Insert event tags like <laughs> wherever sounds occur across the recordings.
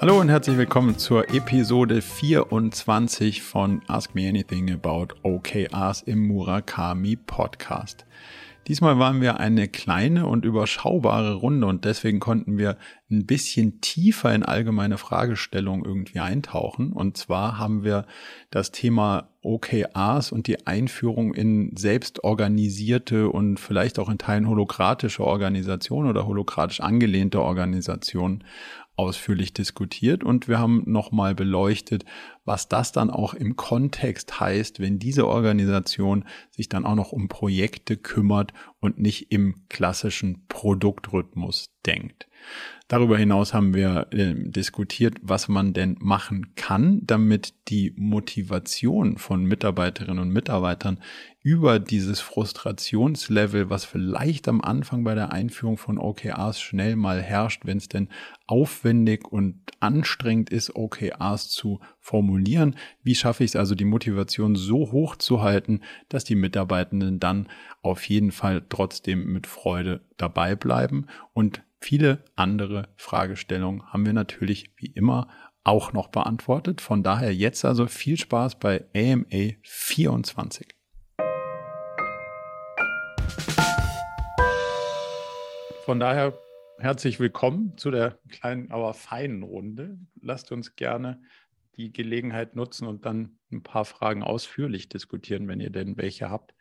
Hallo und herzlich willkommen zur Episode 24 von Ask Me Anything About OKRs im Murakami Podcast. Diesmal waren wir eine kleine und überschaubare Runde und deswegen konnten wir ein bisschen tiefer in allgemeine Fragestellungen irgendwie eintauchen. Und zwar haben wir das Thema OKRs und die Einführung in selbstorganisierte und vielleicht auch in Teilen holokratische Organisationen oder holokratisch angelehnte Organisationen ausführlich diskutiert und wir haben nochmal beleuchtet, was das dann auch im Kontext heißt, wenn diese Organisation sich dann auch noch um Projekte kümmert und nicht im klassischen Produktrhythmus denkt. Darüber hinaus haben wir äh, diskutiert, was man denn machen kann, damit die Motivation von Mitarbeiterinnen und Mitarbeitern über dieses Frustrationslevel, was vielleicht am Anfang bei der Einführung von OKRs schnell mal herrscht, wenn es denn aufwendig und anstrengend ist, OKRs zu formulieren. Wie schaffe ich es also, die Motivation so hoch zu halten, dass die Mitarbeitenden dann auf jeden Fall trotzdem mit Freude dabei bleiben und Viele andere Fragestellungen haben wir natürlich wie immer auch noch beantwortet. Von daher jetzt also viel Spaß bei AMA 24. Von daher herzlich willkommen zu der kleinen, aber feinen Runde. Lasst uns gerne die Gelegenheit nutzen und dann ein paar Fragen ausführlich diskutieren, wenn ihr denn welche habt.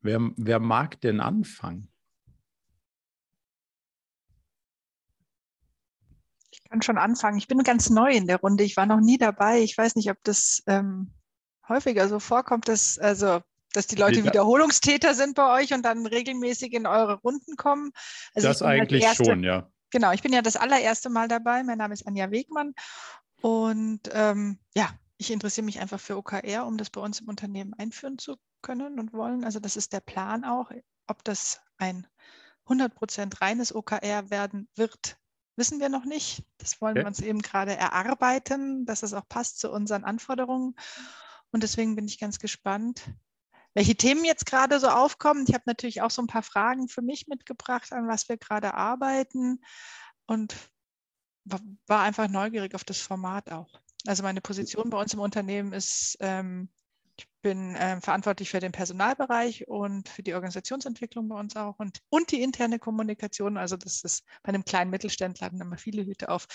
Wer, wer mag denn anfangen? Kann schon anfangen. Ich bin ganz neu in der Runde. Ich war noch nie dabei. Ich weiß nicht, ob das ähm, häufiger so vorkommt, dass, also, dass die Leute Wiederholungstäter sind bei euch und dann regelmäßig in eure Runden kommen. Also das eigentlich erste, schon, ja. Genau, ich bin ja das allererste Mal dabei. Mein Name ist Anja Wegmann und ähm, ja, ich interessiere mich einfach für OKR, um das bei uns im Unternehmen einführen zu können und wollen. Also das ist der Plan auch. Ob das ein 100% reines OKR werden wird, wissen wir noch nicht. Das wollen okay. wir uns eben gerade erarbeiten, dass es auch passt zu unseren Anforderungen. Und deswegen bin ich ganz gespannt, welche Themen jetzt gerade so aufkommen. Ich habe natürlich auch so ein paar Fragen für mich mitgebracht, an was wir gerade arbeiten und war einfach neugierig auf das Format auch. Also meine Position bei uns im Unternehmen ist ähm, ich bin äh, verantwortlich für den Personalbereich und für die Organisationsentwicklung bei uns auch und, und die interne Kommunikation. Also das ist bei einem kleinen Mittelständler hatten immer viele Hüte auf.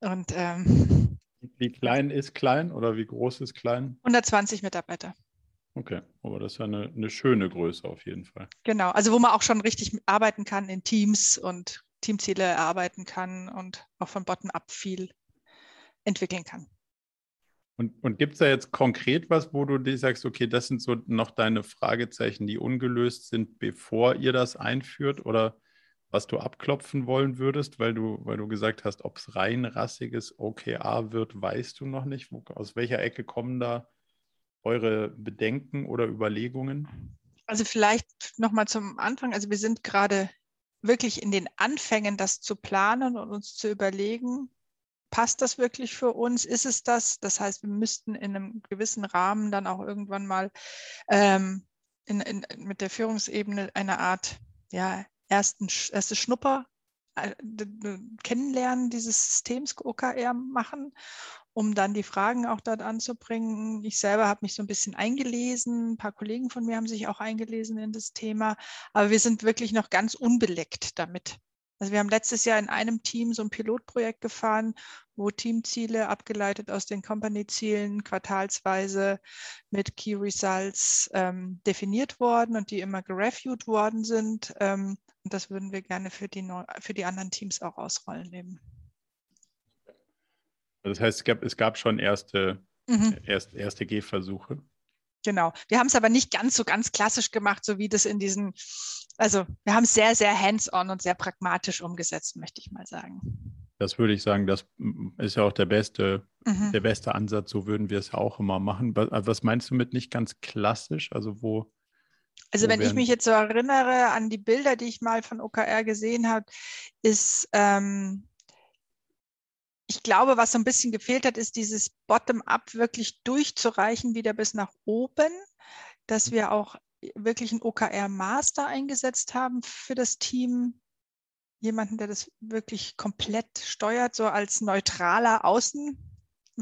Und ähm, wie klein ist klein oder wie groß ist klein? 120 Mitarbeiter. Okay, aber das ist ja eine, eine schöne Größe auf jeden Fall. Genau, also wo man auch schon richtig arbeiten kann in Teams und Teamziele erarbeiten kann und auch von Bottom-up viel entwickeln kann. Und, und gibt es da jetzt konkret was, wo du dir sagst, okay, das sind so noch deine Fragezeichen, die ungelöst sind, bevor ihr das einführt oder was du abklopfen wollen würdest, weil du, weil du gesagt hast, ob es rein rassiges OKA wird, weißt du noch nicht. Wo, aus welcher Ecke kommen da eure Bedenken oder Überlegungen? Also vielleicht nochmal zum Anfang. Also wir sind gerade wirklich in den Anfängen, das zu planen und uns zu überlegen, passt das wirklich für uns? Ist es das? Das heißt, wir müssten in einem gewissen Rahmen dann auch irgendwann mal ähm, in, in, mit der Führungsebene eine Art ja, ersten, erste Schnupper äh, kennenlernen dieses Systems OKR machen, um dann die Fragen auch dort anzubringen. Ich selber habe mich so ein bisschen eingelesen, ein paar Kollegen von mir haben sich auch eingelesen in das Thema, aber wir sind wirklich noch ganz unbeleckt damit. Also wir haben letztes Jahr in einem Team so ein Pilotprojekt gefahren, wo Teamziele abgeleitet aus den Company-Zielen quartalsweise mit Key Results ähm, definiert worden und die immer gereviewt worden sind. Ähm, und das würden wir gerne für die, für die anderen Teams auch ausrollen eben. Das heißt, es gab, es gab schon erste, mhm. erst, erste Gehversuche. Genau. Wir haben es aber nicht ganz so ganz klassisch gemacht, so wie das in diesen, also wir haben es sehr, sehr hands-on und sehr pragmatisch umgesetzt, möchte ich mal sagen. Das würde ich sagen, das ist ja auch der beste, mhm. der beste Ansatz. So würden wir es ja auch immer machen. Was meinst du mit nicht ganz klassisch? Also wo? Also wenn ich mich jetzt so erinnere an die Bilder, die ich mal von OKR gesehen habe, ist ähm, ich glaube, was so ein bisschen gefehlt hat, ist dieses Bottom-up wirklich durchzureichen, wieder bis nach oben, dass wir auch wirklich einen OKR-Master eingesetzt haben für das Team. jemanden, der das wirklich komplett steuert, so als neutraler Außen,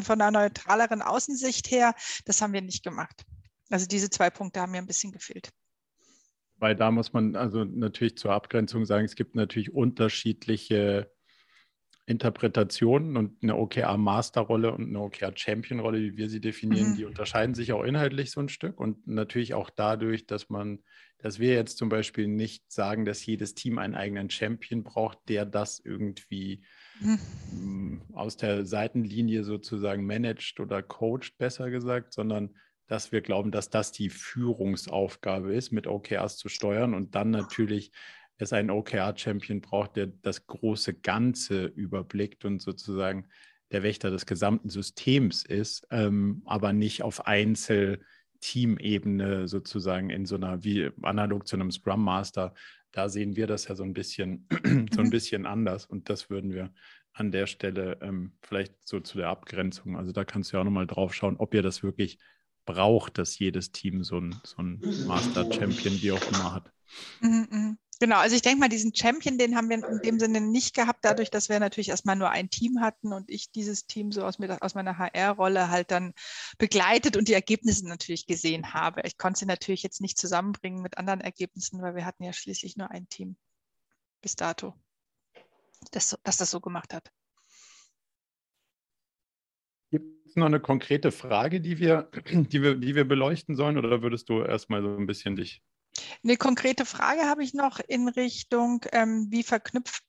von einer neutraleren Außensicht her. Das haben wir nicht gemacht. Also diese zwei Punkte haben mir ein bisschen gefehlt. Weil da muss man also natürlich zur Abgrenzung sagen, es gibt natürlich unterschiedliche Interpretationen und eine OKR-Masterrolle und eine OKR-Champion-Rolle, wie wir sie definieren, mhm. die unterscheiden sich auch inhaltlich so ein Stück und natürlich auch dadurch, dass man, dass wir jetzt zum Beispiel nicht sagen, dass jedes Team einen eigenen Champion braucht, der das irgendwie mhm. aus der Seitenlinie sozusagen managt oder coacht, besser gesagt, sondern dass wir glauben, dass das die Führungsaufgabe ist, mit OKRs zu steuern und dann natürlich es einen OKR-Champion braucht, der das große Ganze überblickt und sozusagen der Wächter des gesamten Systems ist, ähm, aber nicht auf Einzel-Team-Ebene sozusagen in so einer, wie analog zu einem Scrum Master. Da sehen wir das ja so ein bisschen, <clears throat> so ein mhm. bisschen anders und das würden wir an der Stelle ähm, vielleicht so zu der Abgrenzung. Also da kannst du ja auch nochmal drauf schauen, ob ihr das wirklich braucht, dass jedes Team so ein, so ein Master Champion wie auch immer hat. Mhm, mhm. Genau, also ich denke mal, diesen Champion, den haben wir in dem Sinne nicht gehabt, dadurch, dass wir natürlich erstmal nur ein Team hatten und ich dieses Team so aus, mir, aus meiner HR-Rolle halt dann begleitet und die Ergebnisse natürlich gesehen habe. Ich konnte sie natürlich jetzt nicht zusammenbringen mit anderen Ergebnissen, weil wir hatten ja schließlich nur ein Team bis dato, das, das das so gemacht hat. Gibt es noch eine konkrete Frage, die wir, die, wir, die wir beleuchten sollen oder würdest du erstmal so ein bisschen dich eine konkrete Frage habe ich noch in Richtung, ähm, wie verknüpft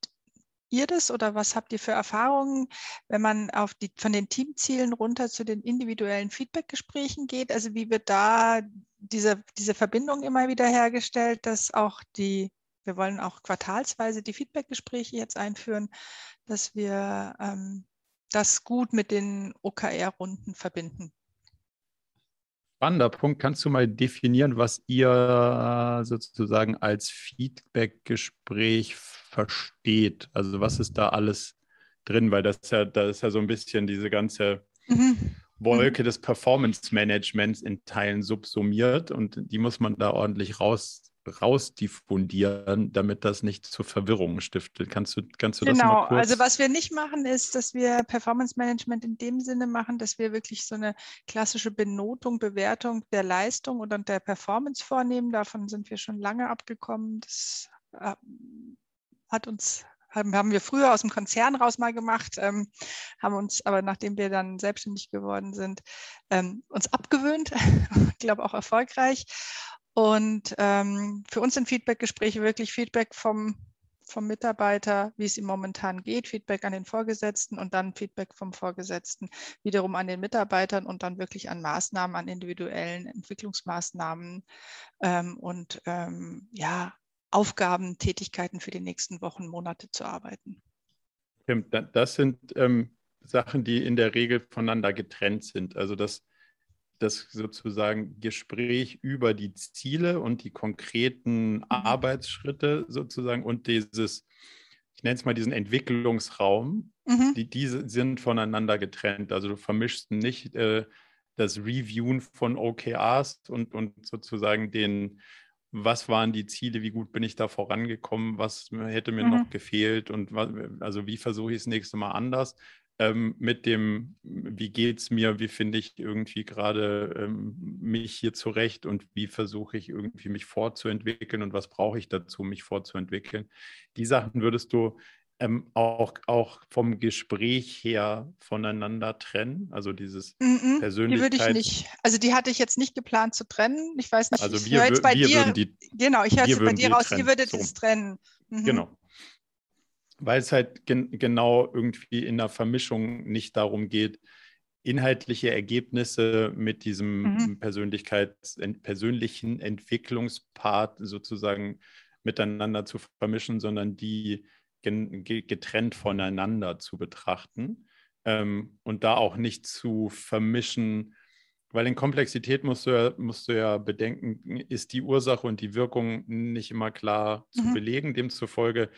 ihr das oder was habt ihr für Erfahrungen, wenn man auf die, von den Teamzielen runter zu den individuellen Feedbackgesprächen geht? Also wie wird da diese, diese Verbindung immer wieder hergestellt, dass auch die, wir wollen auch quartalsweise die Feedbackgespräche jetzt einführen, dass wir ähm, das gut mit den OKR-Runden verbinden? Spannender Punkt. Kannst du mal definieren, was ihr sozusagen als Feedback-Gespräch versteht? Also was ist da alles drin? Weil das ja, da ist ja so ein bisschen diese ganze mhm. Wolke des Performance-Managements in Teilen subsumiert und die muss man da ordentlich raus rausdiffundieren, damit das nicht zu Verwirrungen stiftet. Kannst du, kannst du genau. das mal kurz? Genau, also was wir nicht machen, ist, dass wir Performance Management in dem Sinne machen, dass wir wirklich so eine klassische Benotung, Bewertung der Leistung und der Performance vornehmen. Davon sind wir schon lange abgekommen. Das äh, hat uns haben wir früher aus dem Konzern raus mal gemacht, ähm, haben uns aber, nachdem wir dann selbstständig geworden sind, ähm, uns abgewöhnt, <laughs> ich glaube auch erfolgreich und ähm, für uns sind Feedbackgespräche wirklich Feedback vom, vom Mitarbeiter, wie es ihm momentan geht, Feedback an den Vorgesetzten und dann Feedback vom Vorgesetzten wiederum an den Mitarbeitern und dann wirklich an Maßnahmen, an individuellen Entwicklungsmaßnahmen ähm, und ähm, ja, Aufgaben, Tätigkeiten für die nächsten Wochen, Monate zu arbeiten. Das sind ähm, Sachen, die in der Regel voneinander getrennt sind. Also das das sozusagen Gespräch über die Ziele und die konkreten. Arbeitsschritte sozusagen und dieses, ich nenne es mal diesen Entwicklungsraum, mhm. die, diese sind voneinander getrennt. Also du vermischst nicht äh, das Reviewen von OKRs und, und sozusagen den, was waren die Ziele, wie gut bin ich da vorangekommen, was hätte mir mhm. noch gefehlt und was, also wie versuche ich es nächste Mal anders, ähm, mit dem, wie geht es mir, wie finde ich irgendwie gerade ähm, mich hier zurecht und wie versuche ich irgendwie mich fortzuentwickeln und was brauche ich dazu, mich fortzuentwickeln. Die Sachen würdest du ähm, auch, auch vom Gespräch her voneinander trennen? Also dieses mm -mm, Persönlichkeit. Die würde ich nicht. Also die hatte ich jetzt nicht geplant zu trennen. Ich weiß nicht, also wir, ich jetzt bei wir dir, die, genau, ich höre es bei dir raus, trennen. ihr würdet so. es trennen. Mhm. Genau weil es halt gen genau irgendwie in der Vermischung nicht darum geht, inhaltliche Ergebnisse mit diesem mhm. Persönlichkeits persönlichen Entwicklungspart sozusagen miteinander zu vermischen, sondern die getrennt voneinander zu betrachten ähm, und da auch nicht zu vermischen, weil in Komplexität musst du, ja, musst du ja bedenken, ist die Ursache und die Wirkung nicht immer klar mhm. zu belegen. Demzufolge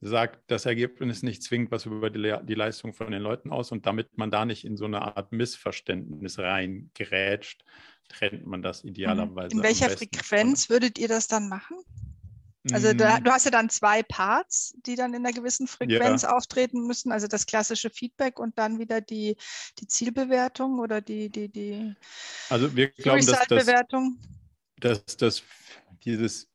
sagt das Ergebnis nicht zwingend was über die, die, Leistung von den Leuten aus und damit man da nicht in so eine Art Missverständnis reingerätscht, trennt man das idealerweise. In welcher Frequenz würdet ihr das dann machen? Also du, du, hast ja dann zwei Parts, die dann in einer gewissen Frequenz ja. auftreten müssen. Also das klassische Feedback und dann wieder die, die Zielbewertung oder die, die, die Also wir glauben, dass das, dass das dieses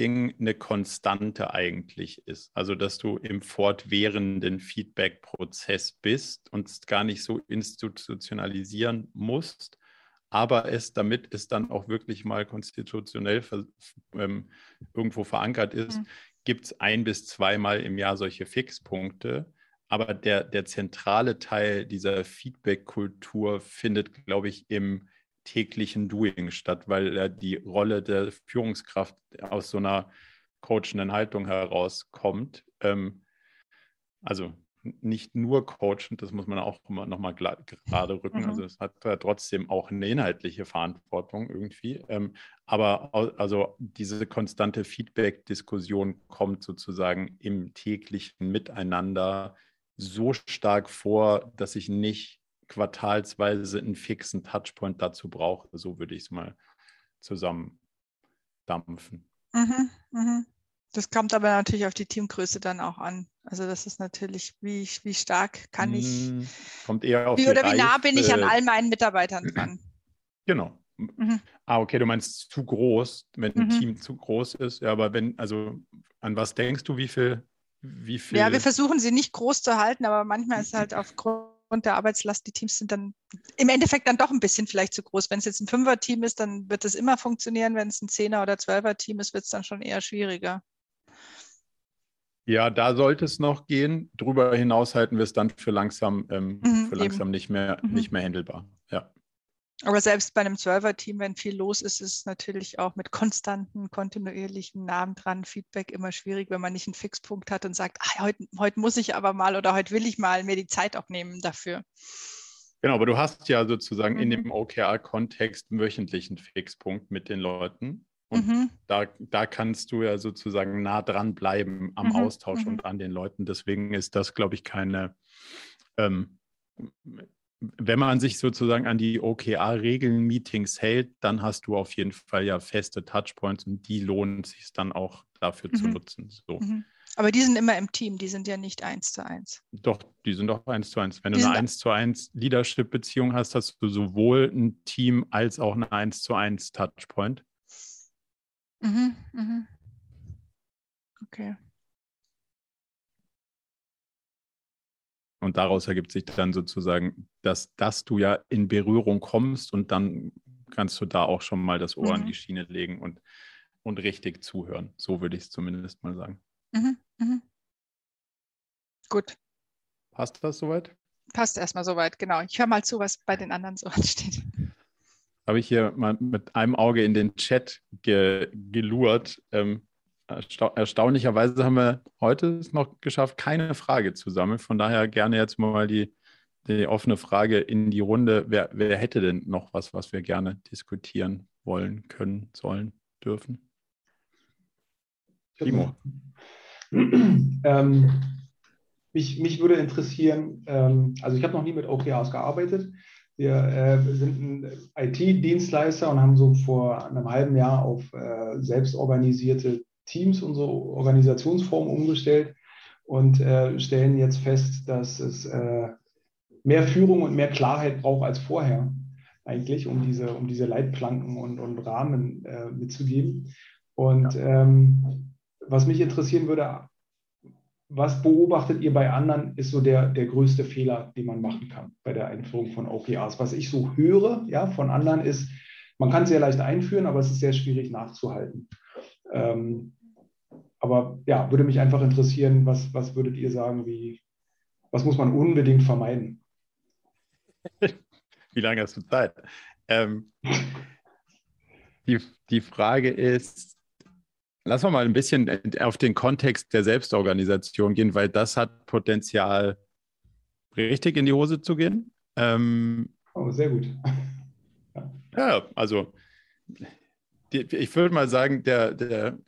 Feedback-Ding eine Konstante eigentlich ist. Also dass du im fortwährenden Feedback-Prozess bist und es gar nicht so institutionalisieren musst, aber es, damit es dann auch wirklich mal konstitutionell ähm, irgendwo verankert ist, mhm. gibt es ein bis zweimal im Jahr solche Fixpunkte. Aber der, der zentrale Teil dieser Feedback-Kultur findet, glaube ich, im täglichen Doing statt, weil äh, die Rolle der Führungskraft aus so einer coachenden Haltung herauskommt. Ähm, also nicht nur coachen, das muss man auch immer nochmal gerade rücken. Mhm. Also es hat ja trotzdem auch eine inhaltliche Verantwortung irgendwie. Ähm, aber also diese konstante Feedback-Diskussion kommt sozusagen im täglichen Miteinander so stark vor, dass ich nicht quartalsweise einen fixen Touchpoint dazu brauche. So würde ich es mal zusammen dampfen. Mhm, mh. Das kommt aber natürlich auf die Teamgröße dann auch an. Also das ist natürlich, wie, wie stark kann ich, hm, kommt eher auf wie oder wie nah bin ich an all meinen Mitarbeitern dran. Genau. Mhm. Ah, okay, du meinst zu groß, wenn ein mhm. Team zu groß ist. Ja, aber wenn, also an was denkst du, wie viel, wie viel? Ja, wir versuchen sie nicht groß zu halten, aber manchmal ist halt <clears throat> aufgrund der Arbeitslast, die Teams sind dann im Endeffekt dann doch ein bisschen vielleicht zu groß. Wenn es jetzt ein Fünfer-Team ist, dann wird es immer funktionieren. Wenn es ein Zehner- oder Zwölfer-Team ist, wird es dann schon eher schwieriger. Ja, da sollte es noch gehen. Darüber hinaus halten wir es dann für langsam, ähm, mhm, für langsam nicht mehr, mhm. nicht mehr handelbar. Ja. Aber selbst bei einem Server-Team, wenn viel los ist, ist es natürlich auch mit konstanten, kontinuierlichen Namen dran Feedback immer schwierig, wenn man nicht einen Fixpunkt hat und sagt, ah, heute, heute muss ich aber mal oder heute will ich mal mir die Zeit auch nehmen dafür. Genau, aber du hast ja sozusagen mhm. in dem OKR-Kontext wöchentlichen Fixpunkt mit den Leuten. Und mhm. da, da kannst du ja sozusagen nah dran bleiben am mhm. Austausch mhm. und an den Leuten. Deswegen ist das, glaube ich, keine, ähm, wenn man sich sozusagen an die OKR-Regeln, Meetings hält, dann hast du auf jeden Fall ja feste Touchpoints und die lohnen sich dann auch dafür zu mhm. nutzen. So. Mhm. Aber die sind immer im Team, die sind ja nicht eins zu eins. Doch, die sind doch eins zu eins. Wenn die du eine eins zu eins Leadership-Beziehung hast, hast du sowohl ein Team als auch eine eins zu eins Touchpoint. Mhm, mhm. Okay. Und daraus ergibt sich dann sozusagen, dass, dass du ja in Berührung kommst und dann kannst du da auch schon mal das Ohr mhm. an die Schiene legen und, und richtig zuhören. So würde ich es zumindest mal sagen. Mhm, mhm. Gut. Passt das soweit? Passt erstmal soweit, genau. Ich höre mal zu, was bei den anderen so <laughs> ansteht habe ich hier mal mit einem Auge in den Chat ge gelurrt. Ähm, erstaunlicherweise haben wir heute es noch geschafft, keine Frage zu sammeln. Von daher gerne jetzt mal die, die offene Frage in die Runde. Wer, wer hätte denn noch was, was wir gerne diskutieren wollen, können, sollen, dürfen? Timo. <clears throat> Ähm, mich, mich würde interessieren, ähm, also ich habe noch nie mit OKRs gearbeitet. Wir äh, sind ein IT-Dienstleister und haben so vor einem halben Jahr auf äh, selbstorganisierte Teams unsere Organisationsform umgestellt und äh, stellen jetzt fest, dass es äh, mehr Führung und mehr Klarheit braucht als vorher eigentlich, um diese, um diese Leitplanken und, und Rahmen äh, mitzugeben. Und ähm, was mich interessieren würde, was beobachtet ihr bei anderen, ist so der, der größte Fehler, den man machen kann bei der Einführung von OKRs? Was ich so höre ja, von anderen ist, man kann es sehr leicht einführen, aber es ist sehr schwierig nachzuhalten. Ähm, aber ja, würde mich einfach interessieren, was, was würdet ihr sagen, wie, was muss man unbedingt vermeiden? <laughs> Wie lange hast du Zeit? Ähm, die, die Frage ist, Lass uns mal ein bisschen auf den Kontext der Selbstorganisation gehen, weil das hat Potenzial, richtig in die Hose zu gehen. Ähm, oh, sehr gut. ja, also ich würde mal sagen, der, der,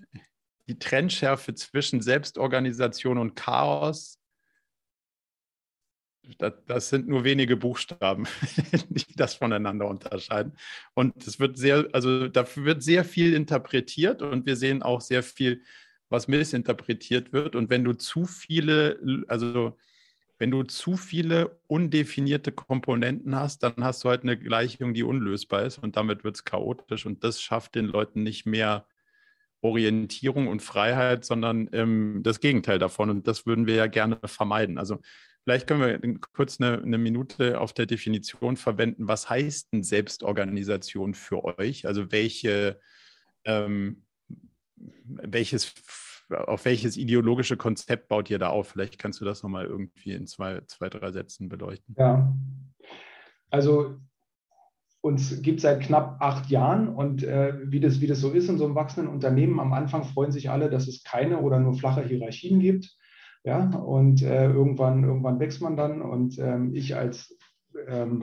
die Trennschärfe zwischen Selbstorganisation und Chaos das, das, sind nur wenige Buchstaben, <laughs> die das voneinander unterscheiden. Und es wird sehr, also dafür wird sehr viel interpretiert und wir sehen auch sehr viel, was missinterpretiert wird. Und wenn du zu viele, also wenn du zu viele undefinierte Komponenten hast, dann hast du halt eine Gleichung, die unlösbar ist und damit wird es chaotisch und das schafft den Leuten nicht mehr Orientierung und Freiheit, sondern ähm, das Gegenteil davon und das würden wir ja gerne vermeiden. Also Vielleicht können wir kurz eine, eine, Minute auf der Definition verwenden. Was heißt denn Selbstorganisation für euch? Also welche, ähm, welches, auf welches ideologische Konzept baut ihr da auf? Vielleicht kannst du das nochmal irgendwie in zwei, zwei, drei Sätzen beleuchten. Ja, also uns gibt es seit knapp acht Jahren und äh, wie, das, wie das so ist in so einem wachsenden Unternehmen, am Anfang freuen sich alle, dass es keine oder nur flache Hierarchien gibt. Ja, und äh, irgendwann, irgendwann wächst man dann und ähm, ich als ähm,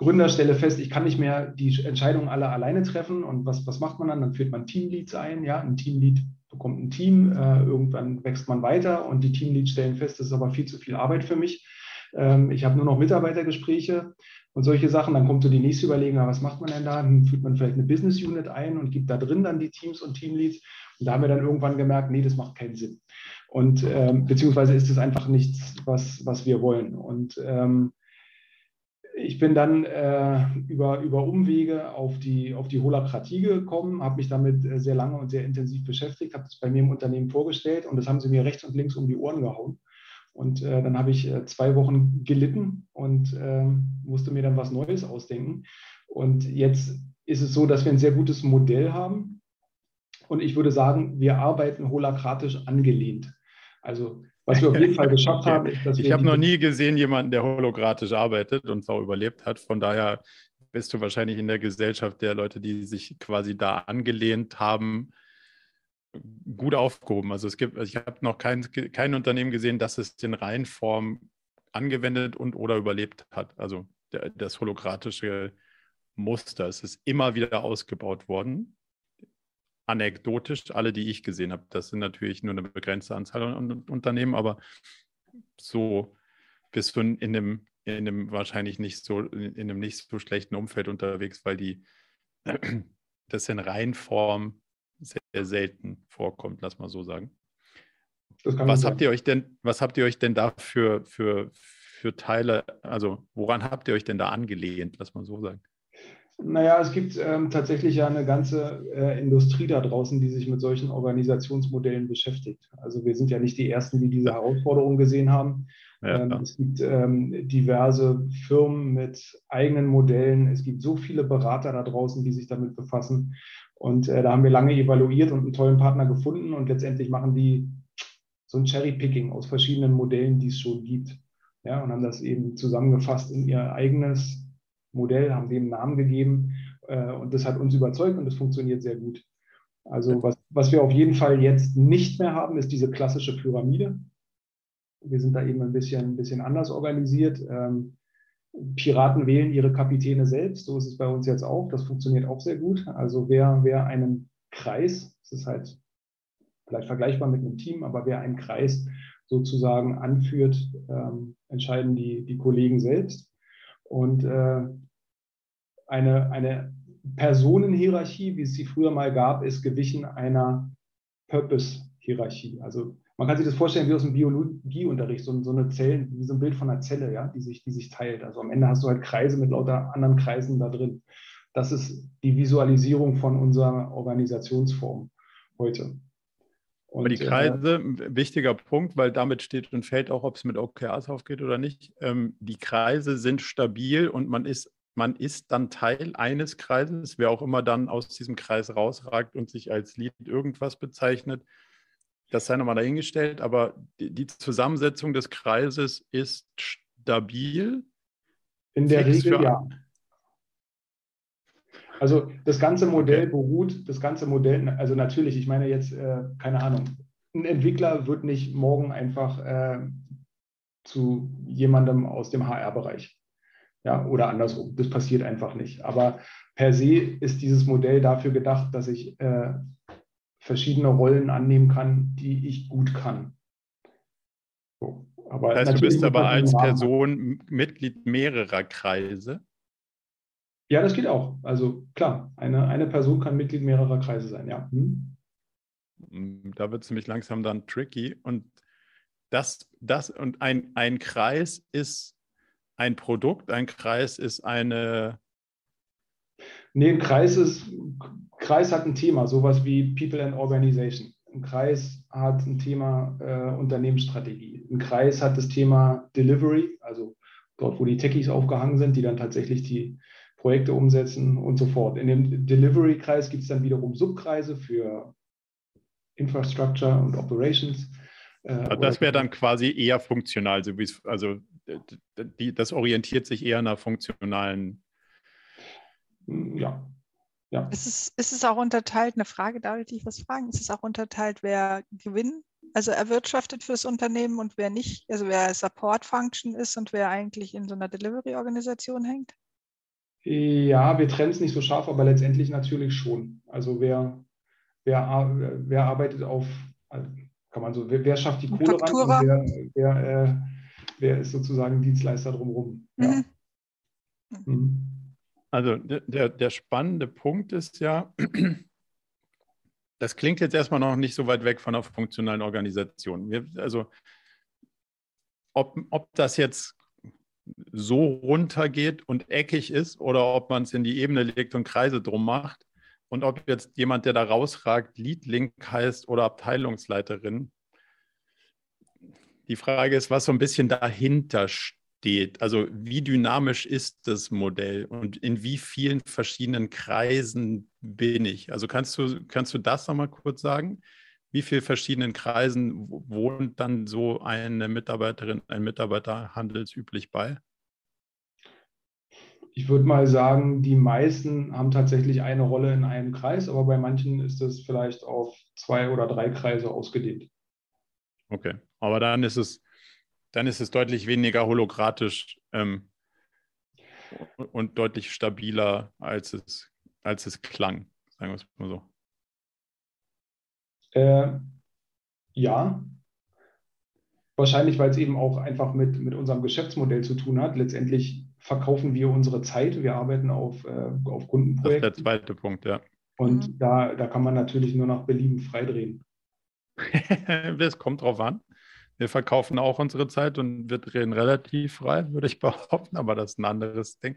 Gründer stelle fest, ich kann nicht mehr die Entscheidungen alle alleine treffen. Und was, was macht man dann? Dann führt man Teamleads ein. Ja, ein Teamlead bekommt ein Team. Äh, irgendwann wächst man weiter und die Teamleads stellen fest, das ist aber viel zu viel Arbeit für mich. Ähm, ich habe nur noch Mitarbeitergespräche und solche Sachen. Dann kommt so die nächste Überlegung, was macht man denn da? Dann führt man vielleicht eine Business Unit ein und gibt da drin dann die Teams und Teamleads. Und da haben wir dann irgendwann gemerkt, nee, das macht keinen Sinn. Und ähm, beziehungsweise ist es einfach nichts, was, was wir wollen. Und ähm, ich bin dann äh, über, über Umwege auf die, auf die Holakratie gekommen, habe mich damit äh, sehr lange und sehr intensiv beschäftigt, habe das bei mir im Unternehmen vorgestellt und das haben sie mir rechts und links um die Ohren gehauen. Und äh, dann habe ich äh, zwei Wochen gelitten und ähm, musste mir dann was Neues ausdenken. Und jetzt ist es so, dass wir ein sehr gutes Modell haben, und ich würde sagen, wir arbeiten holakratisch angelehnt. Also was wir auf jeden Fall geschafft haben, ist, dass wir. Ich habe noch nie gesehen, jemanden, der holokratisch arbeitet und es auch überlebt hat. Von daher bist du wahrscheinlich in der Gesellschaft der Leute, die sich quasi da angelehnt haben, gut aufgehoben. Also es gibt, also ich habe noch kein, kein Unternehmen gesehen, das es in Reihenform angewendet und oder überlebt hat. Also der, das holokratische Muster. Es ist immer wieder ausgebaut worden anekdotisch, alle, die ich gesehen habe. Das sind natürlich nur eine begrenzte Anzahl an Unternehmen, aber so bist du in einem, in einem wahrscheinlich nicht so, in einem nicht so schlechten Umfeld unterwegs, weil die das in Reinform sehr selten vorkommt, lass mal so sagen. Was habt ihr euch denn, was habt ihr euch denn da für, für, für Teile, also woran habt ihr euch denn da angelehnt, lass mal so sagen? Naja, es gibt ähm, tatsächlich ja eine ganze äh, Industrie da draußen, die sich mit solchen Organisationsmodellen beschäftigt. Also wir sind ja nicht die Ersten, die diese Herausforderung gesehen haben. Ja, ähm, es gibt ähm, diverse Firmen mit eigenen Modellen. Es gibt so viele Berater da draußen, die sich damit befassen. Und äh, da haben wir lange evaluiert und einen tollen Partner gefunden. Und letztendlich machen die so ein Cherry-Picking aus verschiedenen Modellen, die es schon gibt. Ja, und haben das eben zusammengefasst in ihr eigenes Modell, haben dem einen Namen gegeben äh, und das hat uns überzeugt und das funktioniert sehr gut. Also was, was wir auf jeden Fall jetzt nicht mehr haben, ist diese klassische Pyramide. Wir sind da eben ein bisschen, ein bisschen anders organisiert. Ähm, Piraten wählen ihre Kapitäne selbst, so ist es bei uns jetzt auch. Das funktioniert auch sehr gut. Also wer, wer einen Kreis, das ist halt vielleicht vergleichbar mit einem Team, aber wer einen Kreis sozusagen anführt, ähm, entscheiden die, die Kollegen selbst. Und äh, eine, eine Personenhierarchie, wie es sie früher mal gab, ist gewichen einer Purpose-Hierarchie. Also man kann sich das vorstellen wie aus dem Biologieunterricht, so, so eine Zelle, wie so ein Bild von einer Zelle, ja, die sich, die sich teilt. Also am Ende hast du halt Kreise mit lauter anderen Kreisen da drin. Das ist die Visualisierung von unserer Organisationsform heute. Und, Aber die äh, Kreise, äh, wichtiger Punkt, weil damit steht und fällt auch, ob es mit OKRs aufgeht oder nicht. Ähm, die Kreise sind stabil und man ist, man ist dann Teil eines Kreises, wer auch immer dann aus diesem Kreis rausragt und sich als Lead irgendwas bezeichnet. Das sei nochmal dahingestellt, aber die, die Zusammensetzung des Kreises ist stabil. In der Regel ja. Also das ganze Modell beruht, das ganze Modell, also natürlich, ich meine jetzt, äh, keine Ahnung, ein Entwickler wird nicht morgen einfach äh, zu jemandem aus dem HR-Bereich. Ja, oder andersrum. Das passiert einfach nicht. Aber per se ist dieses Modell dafür gedacht, dass ich äh, verschiedene Rollen annehmen kann, die ich gut kann. So. Aber das heißt, du bist aber als Person Mitglied mehrerer Kreise? Ja, das geht auch. Also klar, eine, eine Person kann Mitglied mehrerer Kreise sein, ja. Hm. Da wird es nämlich langsam dann tricky. Und das, das und ein, ein Kreis ist ein Produkt, ein Kreis ist eine. Nee, ein Kreis ist, Kreis hat ein Thema, sowas wie People and Organization. Ein Kreis hat ein Thema äh, Unternehmensstrategie. Ein Kreis hat das Thema Delivery, also dort, wo die Techies aufgehangen sind, die dann tatsächlich die Projekte umsetzen und so fort. In dem Delivery-Kreis gibt es dann wiederum Subkreise für Infrastructure und Operations. Äh, also das wäre dann quasi eher funktional, so also die, das orientiert sich eher nach funktionalen. Ja, ja. Ist es, ist es auch unterteilt, eine Frage, darf ich dich was fragen? Ist es auch unterteilt, wer Gewinn, also erwirtschaftet fürs Unternehmen und wer nicht, also wer Support Function ist und wer eigentlich in so einer Delivery-Organisation hängt? Ja, wir trennen es nicht so scharf, aber letztendlich natürlich schon. Also wer, wer, wer arbeitet auf, kann man so, wer, wer schafft die Kohle ran und wer, wer, äh, wer ist sozusagen Dienstleister drumherum. Ja. Mhm. Mhm. Also der, der spannende Punkt ist ja, das klingt jetzt erstmal noch nicht so weit weg von einer funktionalen Organisation. Wir, also ob, ob das jetzt so runtergeht und eckig ist oder ob man es in die Ebene legt und Kreise drum macht und ob jetzt jemand, der da rausragt, Leadlink heißt oder Abteilungsleiterin. Die Frage ist, was so ein bisschen dahinter steht steht. Also wie dynamisch ist das Modell und in wie vielen verschiedenen Kreisen bin ich? Also kannst du, kannst du das nochmal kurz sagen? Wie viele verschiedenen Kreisen wohnt dann so eine Mitarbeiterin, ein Mitarbeiter handelsüblich bei? Ich würde mal sagen, die meisten haben tatsächlich eine Rolle in einem Kreis, aber bei manchen ist es vielleicht auf zwei oder drei Kreise ausgedehnt. Okay, aber dann ist es dann ist es deutlich weniger hologratisch ähm, und deutlich stabiler, als es, als es klang, sagen wir es mal so. Äh, ja, wahrscheinlich, weil es eben auch einfach mit, mit unserem Geschäftsmodell zu tun hat. Letztendlich verkaufen wir unsere Zeit, wir arbeiten auf, äh, auf Kundenprojekte. Das ist der zweite Punkt, ja. Und mhm. da, da kann man natürlich nur nach Belieben freidrehen. <laughs> das kommt drauf an. Wir verkaufen auch unsere Zeit und wir drehen relativ frei, würde ich <laughs> behaupten, aber das ist ein anderes Ding.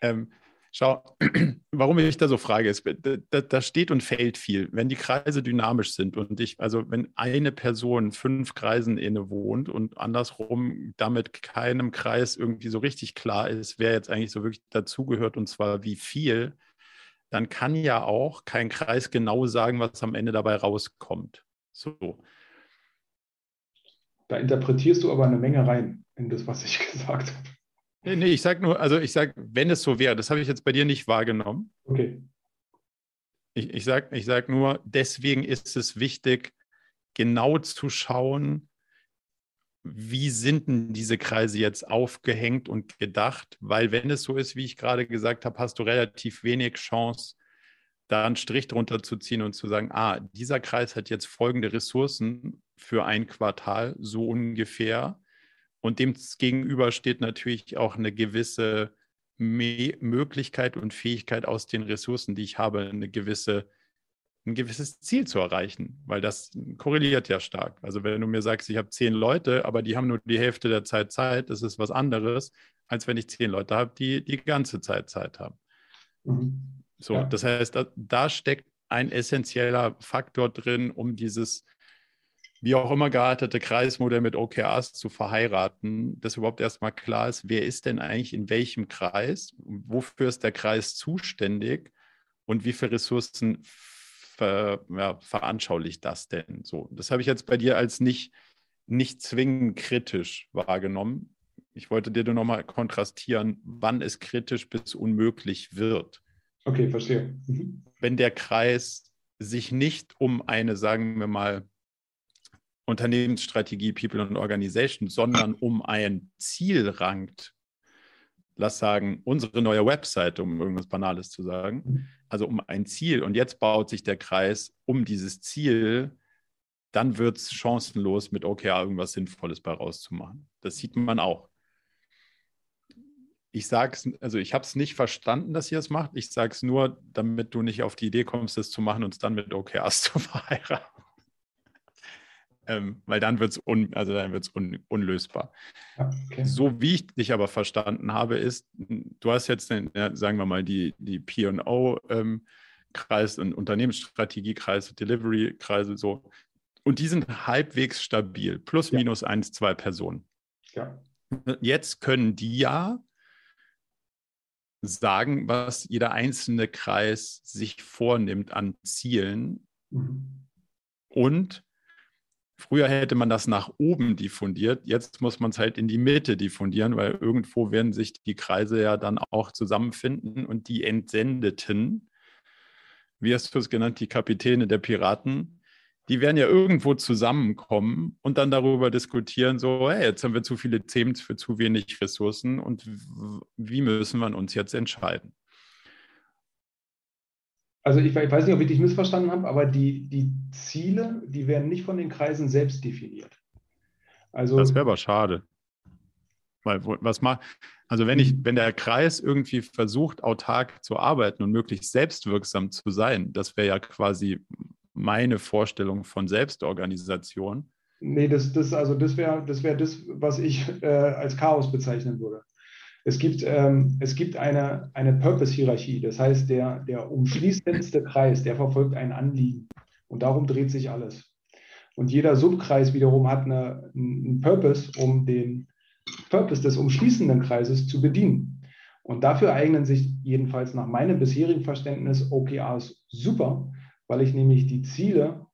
Ähm, schau, <clears throat> warum ich da so frage, ist, da, da, steht und fällt viel. Wenn die Kreise dynamisch sind und ich, also wenn eine Person fünf Kreisen inne wohnt und andersrum damit keinem Kreis irgendwie so richtig klar ist, wer jetzt eigentlich so wirklich dazugehört und zwar wie viel, dann kann ja auch kein Kreis genau sagen, was am Ende dabei rauskommt. So. Da interpretierst du aber eine Menge rein in das, was ich <laughs> gesagt habe. Nee, nee, ich sage nur, also ich sage, wenn es so wäre, das habe ich jetzt bei dir nicht wahrgenommen. Okay. Ich, ich sage ich sag nur, deswegen ist es wichtig, genau zu schauen, wie sind denn diese Kreise jetzt aufgehängt und gedacht? Weil wenn es so ist, wie ich gerade gesagt habe, hast du relativ wenig Chance, da einen Strich drunter zu ziehen und zu sagen, ah, dieser Kreis hat jetzt folgende Ressourcen für ein Quartal, so ungefähr. Und dem gegenüber steht natürlich auch eine gewisse Me Möglichkeit und Fähigkeit aus den Ressourcen, die ich habe, eine gewisse, ein gewisses Ziel zu erreichen, weil das korreliert ja stark. Also wenn du mir sagst, ich habe zehn Leute, aber die haben nur die Hälfte der Zeit Zeit, das ist was anderes, als wenn ich zehn Leute habe, die die ganze Zeit Zeit haben. Mhm. So, ja. das heißt, da, da steckt ein essentieller Faktor drin, um dieses wie auch immer geartete Kreismodell mit OKRs zu verheiraten, dass überhaupt erstmal klar ist, wer ist denn eigentlich in welchem Kreis, wofür ist der Kreis zuständig und wie viele Ressourcen ver, ja, veranschaulicht das denn so. Das habe ich jetzt bei dir als nicht, nicht zwingend kritisch wahrgenommen. Ich wollte dir nur nochmal kontrastieren, wann es kritisch bis unmöglich wird. Okay, verstehe. Mhm. Wenn der Kreis sich nicht um eine, sagen wir mal, Unternehmensstrategie, People und Organization, sondern um ein Ziel rankt. Lass sagen, unsere neue Website, um irgendwas Banales zu sagen. Also um ein Ziel. Und jetzt baut sich der Kreis um dieses Ziel dann wird es chancenlos, mit OKR irgendwas Sinnvolles bei rauszumachen. Das sieht man auch. Ich sage es, also ich habe es nicht verstanden, dass ihr es macht. Ich sage es nur, damit du nicht auf die Idee kommst, das zu machen und es dann mit OKRs zu verheiraten. Ähm, weil dann wird es un, also un, unlösbar. Okay. So wie ich dich aber verstanden habe, ist, du hast jetzt, den, sagen wir mal, die, die PO-Kreis und Unternehmensstrategiekreise, Delivery-Kreise, so. Und die sind halbwegs stabil, plus ja. minus eins, zwei Personen. Ja. Jetzt können die ja sagen, was jeder einzelne Kreis sich vornimmt an Zielen. Mhm. Und früher hätte man das nach oben diffundiert, jetzt muss man es halt in die Mitte diffundieren, weil irgendwo werden sich die Kreise ja dann auch zusammenfinden und die Entsendeten, wie hast du es genannt, die Kapitäne der Piraten, die werden ja irgendwo zusammenkommen und dann darüber diskutieren, so, hey, jetzt haben wir zu viele Themen für zu wenig Ressourcen und wie müssen wir uns jetzt entscheiden? Also ich, ich weiß nicht, ob ich dich missverstanden habe, aber die, die Ziele, die werden nicht von den Kreisen selbst definiert. Also, das wäre aber schade. Weil was macht, also wenn ich, wenn der Kreis irgendwie versucht, autark zu arbeiten und möglichst selbstwirksam zu sein, das wäre ja quasi meine Vorstellung von Selbstorganisation. Nee, das, das, also das wäre das, wär das, was ich äh, als Chaos bezeichnen würde. Es gibt, ähm, es gibt eine, eine Purpose-Hierarchie. Das heißt, der, der umschließendste Kreis, der verfolgt ein Anliegen. Und darum dreht sich alles. Und jeder Subkreis wiederum hat eine, einen Purpose, um den Purpose des umschließenden Kreises zu bedienen. Und dafür eignen sich jedenfalls nach meinem bisherigen Verständnis OKRs super, weil ich nämlich die Ziele,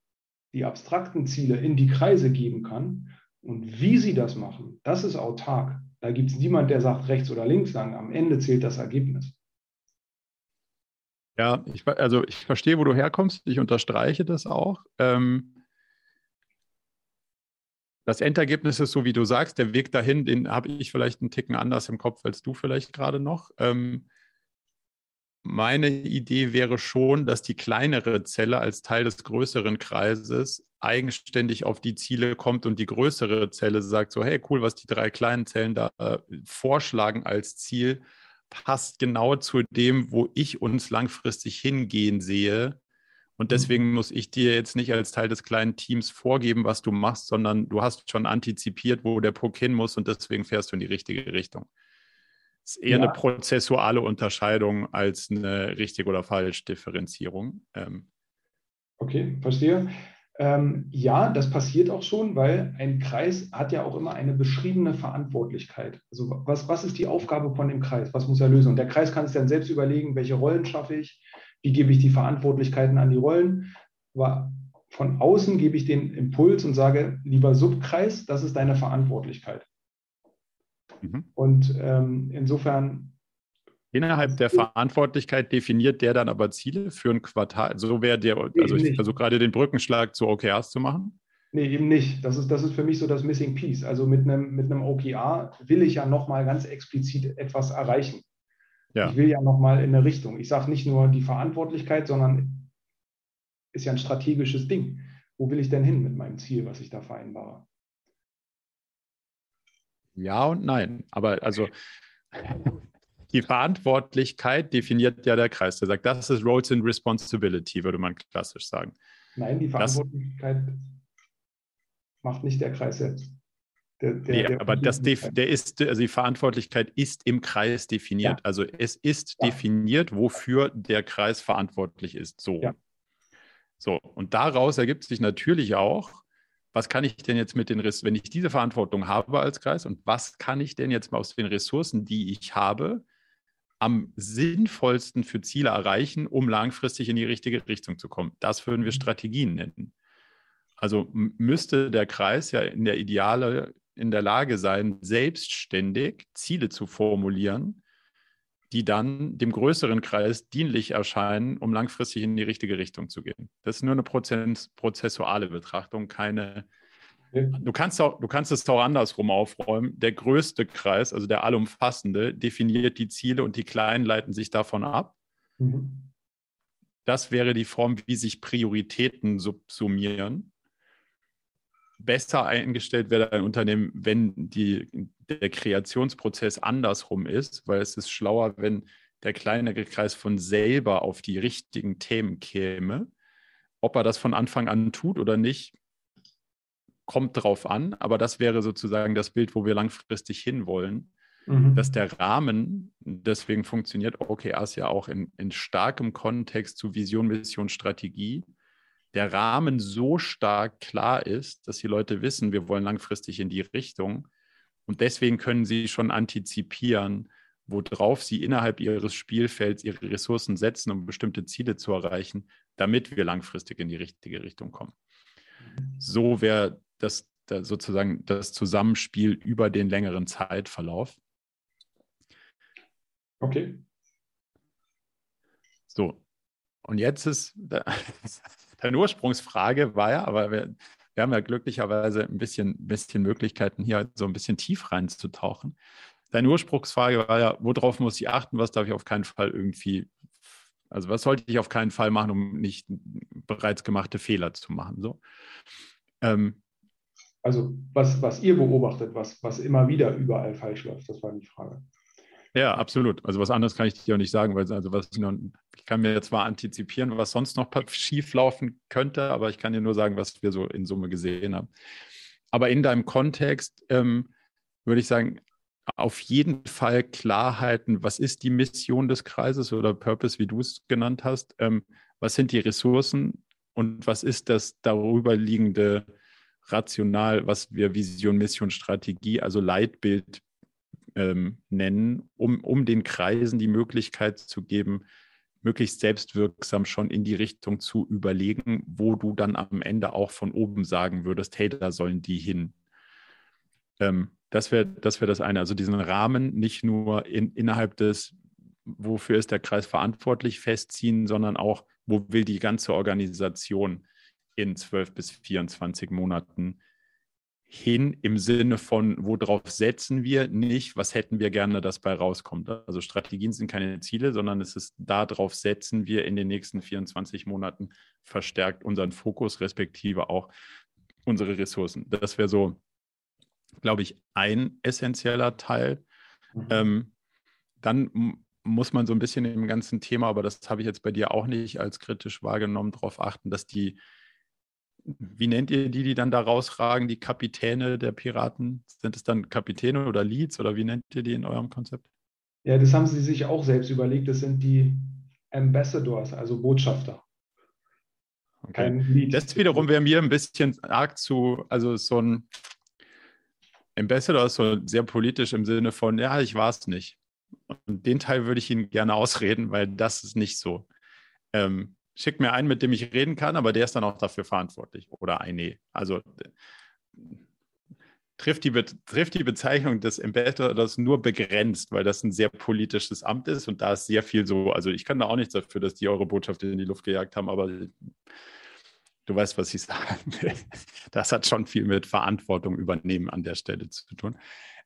die abstrakten Ziele in die Kreise geben kann. Und wie sie das machen, das ist autark. Da gibt es niemand, der sagt rechts oder links lang. Am Ende zählt das Ergebnis. Ja, ich, also ich verstehe, wo du herkommst. Ich unterstreiche das auch. Ähm, das Endergebnis ist so, wie du sagst, der Weg dahin, den habe ich vielleicht einen Ticken anders im Kopf als du vielleicht gerade noch. Ähm, meine Idee wäre schon, dass die kleinere Zelle als Teil des größeren Kreises eigenständig auf die Ziele kommt und die größere Zelle sagt so, hey, cool, was die drei kleinen Zellen da äh, vorschlagen als Ziel, passt genau zu dem, wo ich uns langfristig hingehen sehe. Und mhm. deswegen muss ich dir jetzt nicht als Teil des kleinen Teams vorgeben, was du machst, sondern du hast schon antizipiert, wo der Puck hin muss und deswegen fährst du in die richtige Richtung ist eher ja. eine prozessuale Unterscheidung als eine richtig oder falsch Differenzierung. Ähm. Okay, verstehe. Ähm, ja, das passiert auch schon, weil ein Kreis hat ja auch immer eine beschriebene Verantwortlichkeit. Also was, was ist die Aufgabe von dem Kreis? Was muss er lösen? Und der Kreis kann sich dann selbst überlegen, welche Rollen schaffe ich, wie gebe ich die Verantwortlichkeiten an die Rollen. Aber von außen gebe ich den Impuls und sage, lieber Subkreis, das ist deine Verantwortlichkeit. Mhm. Und ähm, insofern. Innerhalb der Verantwortlichkeit definiert der dann aber Ziele für ein Quartal. So wäre der, also ich versuche gerade den Brückenschlag zu OKRs zu machen. Nee, eben nicht. Das ist, das ist für mich so das Missing Piece. Also mit einem, mit einem OKR will ich ja nochmal ganz explizit etwas erreichen. Ja. Ich will ja nochmal in eine Richtung. Ich sage nicht nur die Verantwortlichkeit, sondern ist ja ein strategisches Ding. Wo will ich denn hin mit meinem Ziel, was ich da vereinbare? Ja und nein. Aber also die Verantwortlichkeit definiert ja der Kreis. Der sagt, das ist Roles and Responsibility, würde man klassisch sagen. Nein, die Verantwortlichkeit das, macht nicht der Kreis selbst. Der, der, nee, der aber das der ist, also die Verantwortlichkeit ist im Kreis definiert. Ja. Also es ist ja. definiert, wofür der Kreis verantwortlich ist. So. Ja. So, und daraus ergibt sich natürlich auch, was kann ich denn jetzt mit den Ressourcen, wenn ich diese Verantwortung habe als Kreis und was kann ich denn jetzt aus den Ressourcen, die ich habe, am sinnvollsten für Ziele erreichen, um langfristig in die richtige Richtung zu kommen? Das würden wir mhm. Strategien nennen. Also müsste der Kreis ja in der Ideale in der Lage sein, selbstständig Ziele zu formulieren, die dann dem größeren Kreis dienlich erscheinen, um langfristig in die richtige Richtung zu gehen. Das ist nur eine Prozess prozessuale Betrachtung, keine. Du kannst, auch, du kannst es auch andersrum aufräumen. Der größte Kreis, also der allumfassende, definiert die Ziele und die kleinen leiten sich davon ab. Mhm. Das wäre die Form, wie sich Prioritäten subsumieren. besser eingestellt wäre ein Unternehmen, wenn die, der Kreationsprozess andersrum ist, weil es ist schlauer, wenn der kleinere Kreis von selber auf die richtigen Themen käme. Ob er das von Anfang an tut oder nicht, kommt drauf an, aber das wäre sozusagen das Bild, wo wir langfristig hinwollen, mhm. dass der Rahmen, deswegen funktioniert OKRs ja auch in, in starkem Kontext zu Vision, Mission, Strategie, der Rahmen so stark klar ist, dass die Leute wissen, wir wollen langfristig in die Richtung. Und deswegen können sie schon antizipieren, worauf sie innerhalb ihres Spielfelds ihre Ressourcen setzen, um bestimmte Ziele zu erreichen, damit wir langfristig in die richtige Richtung kommen. So wäre das, das sozusagen das Zusammenspiel über den längeren Zeitverlauf. Okay. So. Und jetzt ist <laughs> deine Ursprungsfrage war ja, aber wir, wir haben ja glücklicherweise ein bisschen, bisschen Möglichkeiten, hier so ein bisschen tief reinzutauchen. Deine Ursprungsfrage war ja, worauf muss ich achten, was darf ich auf keinen Fall irgendwie, also was sollte ich auf keinen Fall machen, um nicht bereits gemachte Fehler zu machen. So. Ähm, also was, was ihr beobachtet, was, was immer wieder überall falsch läuft, das war die Frage. Ja, absolut. Also was anderes kann ich dir auch nicht sagen, weil also was ich, noch, ich kann mir zwar antizipieren, was sonst noch schief laufen könnte, aber ich kann dir nur sagen, was wir so in Summe gesehen haben. Aber in deinem Kontext ähm, würde ich sagen, auf jeden Fall Klarheiten, was ist die Mission des Kreises oder Purpose, wie du es genannt hast, ähm, was sind die Ressourcen und was ist das darüber liegende Rational, was wir Vision, Mission, Strategie, also Leitbild ähm, nennen, um, um den Kreisen die Möglichkeit zu geben, möglichst selbstwirksam schon in die Richtung zu überlegen, wo du dann am Ende auch von oben sagen würdest, hey, da sollen die hin. Ähm, das wäre das, wär das eine. Also diesen Rahmen nicht nur in, innerhalb des, wofür ist der Kreis verantwortlich, festziehen, sondern auch, wo will die ganze Organisation in 12 bis 24 Monaten hin im Sinne von, worauf setzen wir nicht, was hätten wir gerne, dass bei rauskommt. Also Strategien sind keine Ziele, sondern es ist darauf setzen wir in den nächsten 24 Monaten verstärkt unseren Fokus, respektive auch unsere Ressourcen. Das wäre so, glaube ich, ein essentieller Teil. Mhm. Ähm, dann muss man so ein bisschen im ganzen Thema, aber das habe ich jetzt bei dir auch nicht als kritisch wahrgenommen, darauf achten, dass die wie nennt ihr die, die dann da rausragen, die Kapitäne der Piraten? Sind es dann Kapitäne oder Leads oder wie nennt ihr die in eurem Konzept? Ja, das haben sie sich auch selbst überlegt. Das sind die Ambassadors, also Botschafter. Okay. Das wiederum wäre mir ein bisschen arg zu, also so ein Ambassador ist so sehr politisch im Sinne von, ja, ich war es nicht. Und den Teil würde ich Ihnen gerne ausreden, weil das ist nicht so. Ähm, schick mir einen, mit dem ich reden kann, aber der ist dann auch dafür verantwortlich oder eine. Also trifft die, trifft die Bezeichnung des Ambassadors nur begrenzt, weil das ein sehr politisches Amt ist und da ist sehr viel so, also ich kann da auch nichts dafür, dass die eure Botschaft in die Luft gejagt haben, aber du weißt, was ich <laughs> sagen will. Das hat schon viel mit Verantwortung übernehmen an der Stelle zu tun.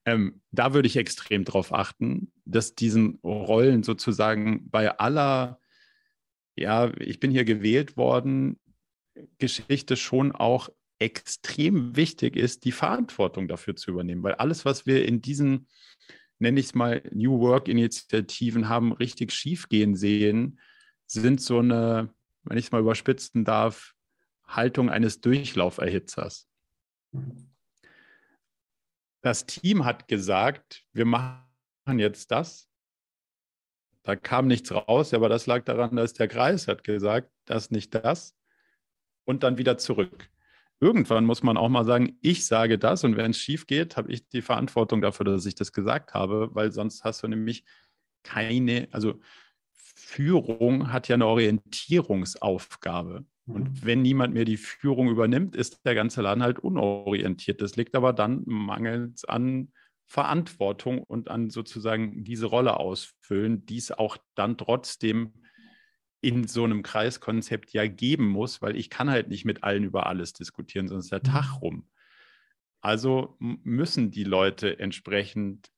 Ähm, da würde ich extrem darauf achten, dass diesen Rollen sozusagen bei aller ja, ich bin hier gewählt worden, Geschichte schon auch extrem wichtig ist, die Verantwortung dafür zu übernehmen. Weil alles, was wir in diesen, nenne ich es mal, New Work-Initiativen haben, richtig schiefgehen sehen, sind so eine, wenn ich es mal überspitzen darf, Haltung eines Durchlauferhitzers. Das Team hat gesagt, wir machen jetzt das da kam nichts raus, aber das lag daran, dass der Kreis hat gesagt, das nicht das und dann wieder zurück. Irgendwann muss man auch mal sagen, ich sage das und wenn es schief geht, habe ich die Verantwortung dafür, dass ich das gesagt habe, weil sonst hast du nämlich keine, also Führung hat ja eine Orientierungsaufgabe. Und mhm. wenn niemand mehr die Führung übernimmt, ist der ganze Laden halt unorientiert. Das liegt aber dann mangels an Verantwortung und an sozusagen diese Rolle ausfüllen, die es auch dann trotzdem in so einem Kreiskonzept ja geben muss, weil ich kann halt nicht mit allen über alles diskutieren, sonst ist der Tag mhm. rum. Also müssen die Leute entsprechend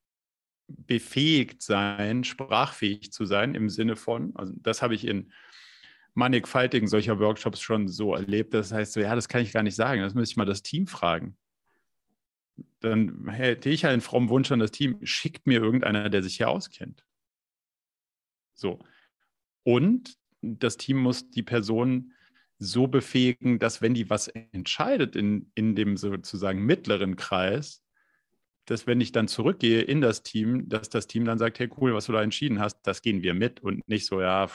befähigt sein, sprachfähig zu sein im Sinne von, also das habe ich in mannigfaltigen solcher Workshops schon so erlebt. Das heißt so, ja, das kann ich gar nicht sagen. Das müsste ich mal das Team fragen. Dann hätte ich einen frommen Wunsch an das Team, schickt mir irgendeiner, der sich hier auskennt. So. Und das Team muss die Person so befähigen, dass wenn die was entscheidet in, in dem sozusagen mittleren Kreis, dass wenn ich dann zurückgehe in das Team, dass das Team dann sagt, hey cool, was du da entschieden hast, das gehen wir mit und nicht so, ja,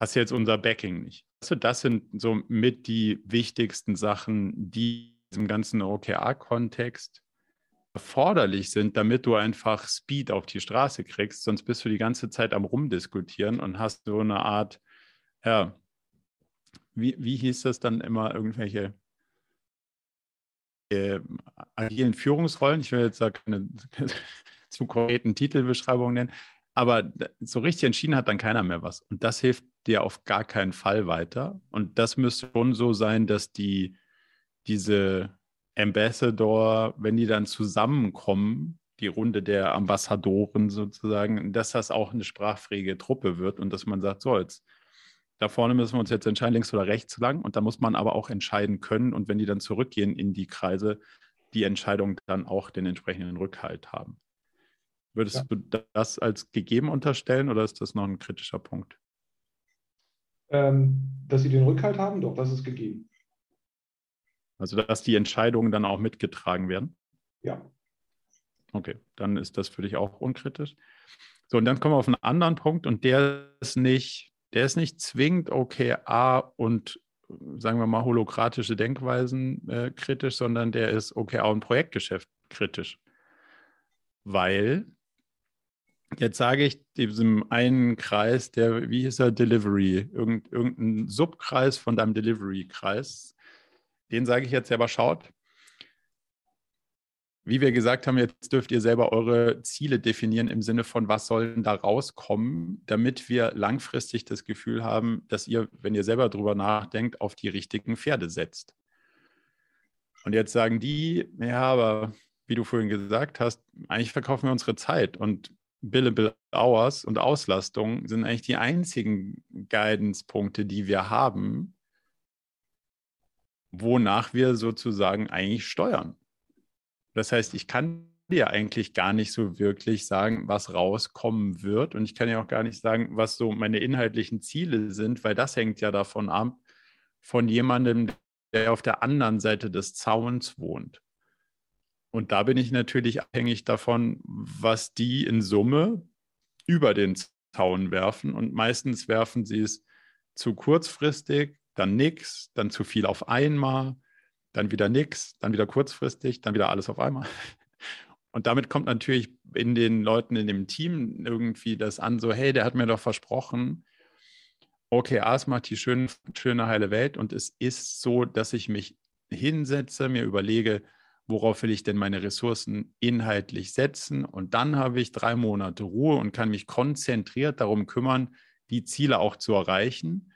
hast jetzt unser Backing nicht. Also das sind so mit die wichtigsten Sachen, die im ganzen OKR-Kontext erforderlich sind, damit du einfach Speed auf die Straße kriegst. Sonst bist du die ganze Zeit am Rumdiskutieren und hast so eine Art, ja, wie, wie hieß das dann immer, irgendwelche äh, agilen Führungsrollen. Ich will jetzt da keine <laughs> zu konkreten Titelbeschreibungen nennen, aber so richtig entschieden hat dann keiner mehr was. Und das hilft dir auf gar keinen Fall weiter. Und das müsste schon so sein, dass die, diese Ambassador, wenn die dann zusammenkommen, die Runde der Ambassadoren sozusagen, dass das auch eine sprachfähige Truppe wird und dass man sagt, so, jetzt da vorne müssen wir uns jetzt entscheiden, links oder rechts lang. Und da muss man aber auch entscheiden können. Und wenn die dann zurückgehen in die Kreise, die Entscheidung dann auch den entsprechenden Rückhalt haben. Würdest ja. du das als gegeben unterstellen oder ist das noch ein kritischer Punkt? Ähm, dass sie den Rückhalt haben, doch, das ist gegeben. Also, dass die Entscheidungen dann auch mitgetragen werden? Ja. Okay, dann ist das für dich auch unkritisch. So, und dann kommen wir auf einen anderen Punkt und der ist nicht der ist nicht zwingend OKR und sagen wir mal holokratische Denkweisen äh, kritisch, sondern der ist OKR und Projektgeschäft kritisch. Weil, jetzt sage ich diesem einen Kreis, der, wie hieß er, Delivery, irgend, irgendein Subkreis von deinem Delivery-Kreis, den sage ich jetzt aber, schaut, wie wir gesagt haben, jetzt dürft ihr selber eure Ziele definieren im Sinne von, was sollen da rauskommen, damit wir langfristig das Gefühl haben, dass ihr, wenn ihr selber drüber nachdenkt, auf die richtigen Pferde setzt. Und jetzt sagen die, ja, aber wie du vorhin gesagt hast, eigentlich verkaufen wir unsere Zeit und Billable Hours und Auslastung sind eigentlich die einzigen Guidance-Punkte, die wir haben, wonach wir sozusagen eigentlich steuern. Das heißt, ich kann dir eigentlich gar nicht so wirklich sagen, was rauskommen wird. Und ich kann ja auch gar nicht sagen, was so meine inhaltlichen Ziele sind, weil das hängt ja davon ab, von jemandem, der auf der anderen Seite des Zauns wohnt. Und da bin ich natürlich abhängig davon, was die in Summe über den Zaun werfen. Und meistens werfen sie es zu kurzfristig, dann nichts, dann zu viel auf einmal dann wieder nichts, dann wieder kurzfristig, dann wieder alles auf einmal. <laughs> Und damit kommt natürlich in den Leuten in dem Team irgendwie das an, so, hey, der hat mir doch versprochen, OKRs macht die schöne, schöne heile Welt und es ist so, dass ich mich hinsetze, mir überlege, worauf will ich denn meine Ressourcen inhaltlich setzen und dann habe ich drei Monate Ruhe und kann mich konzentriert darum kümmern, die Ziele auch zu erreichen.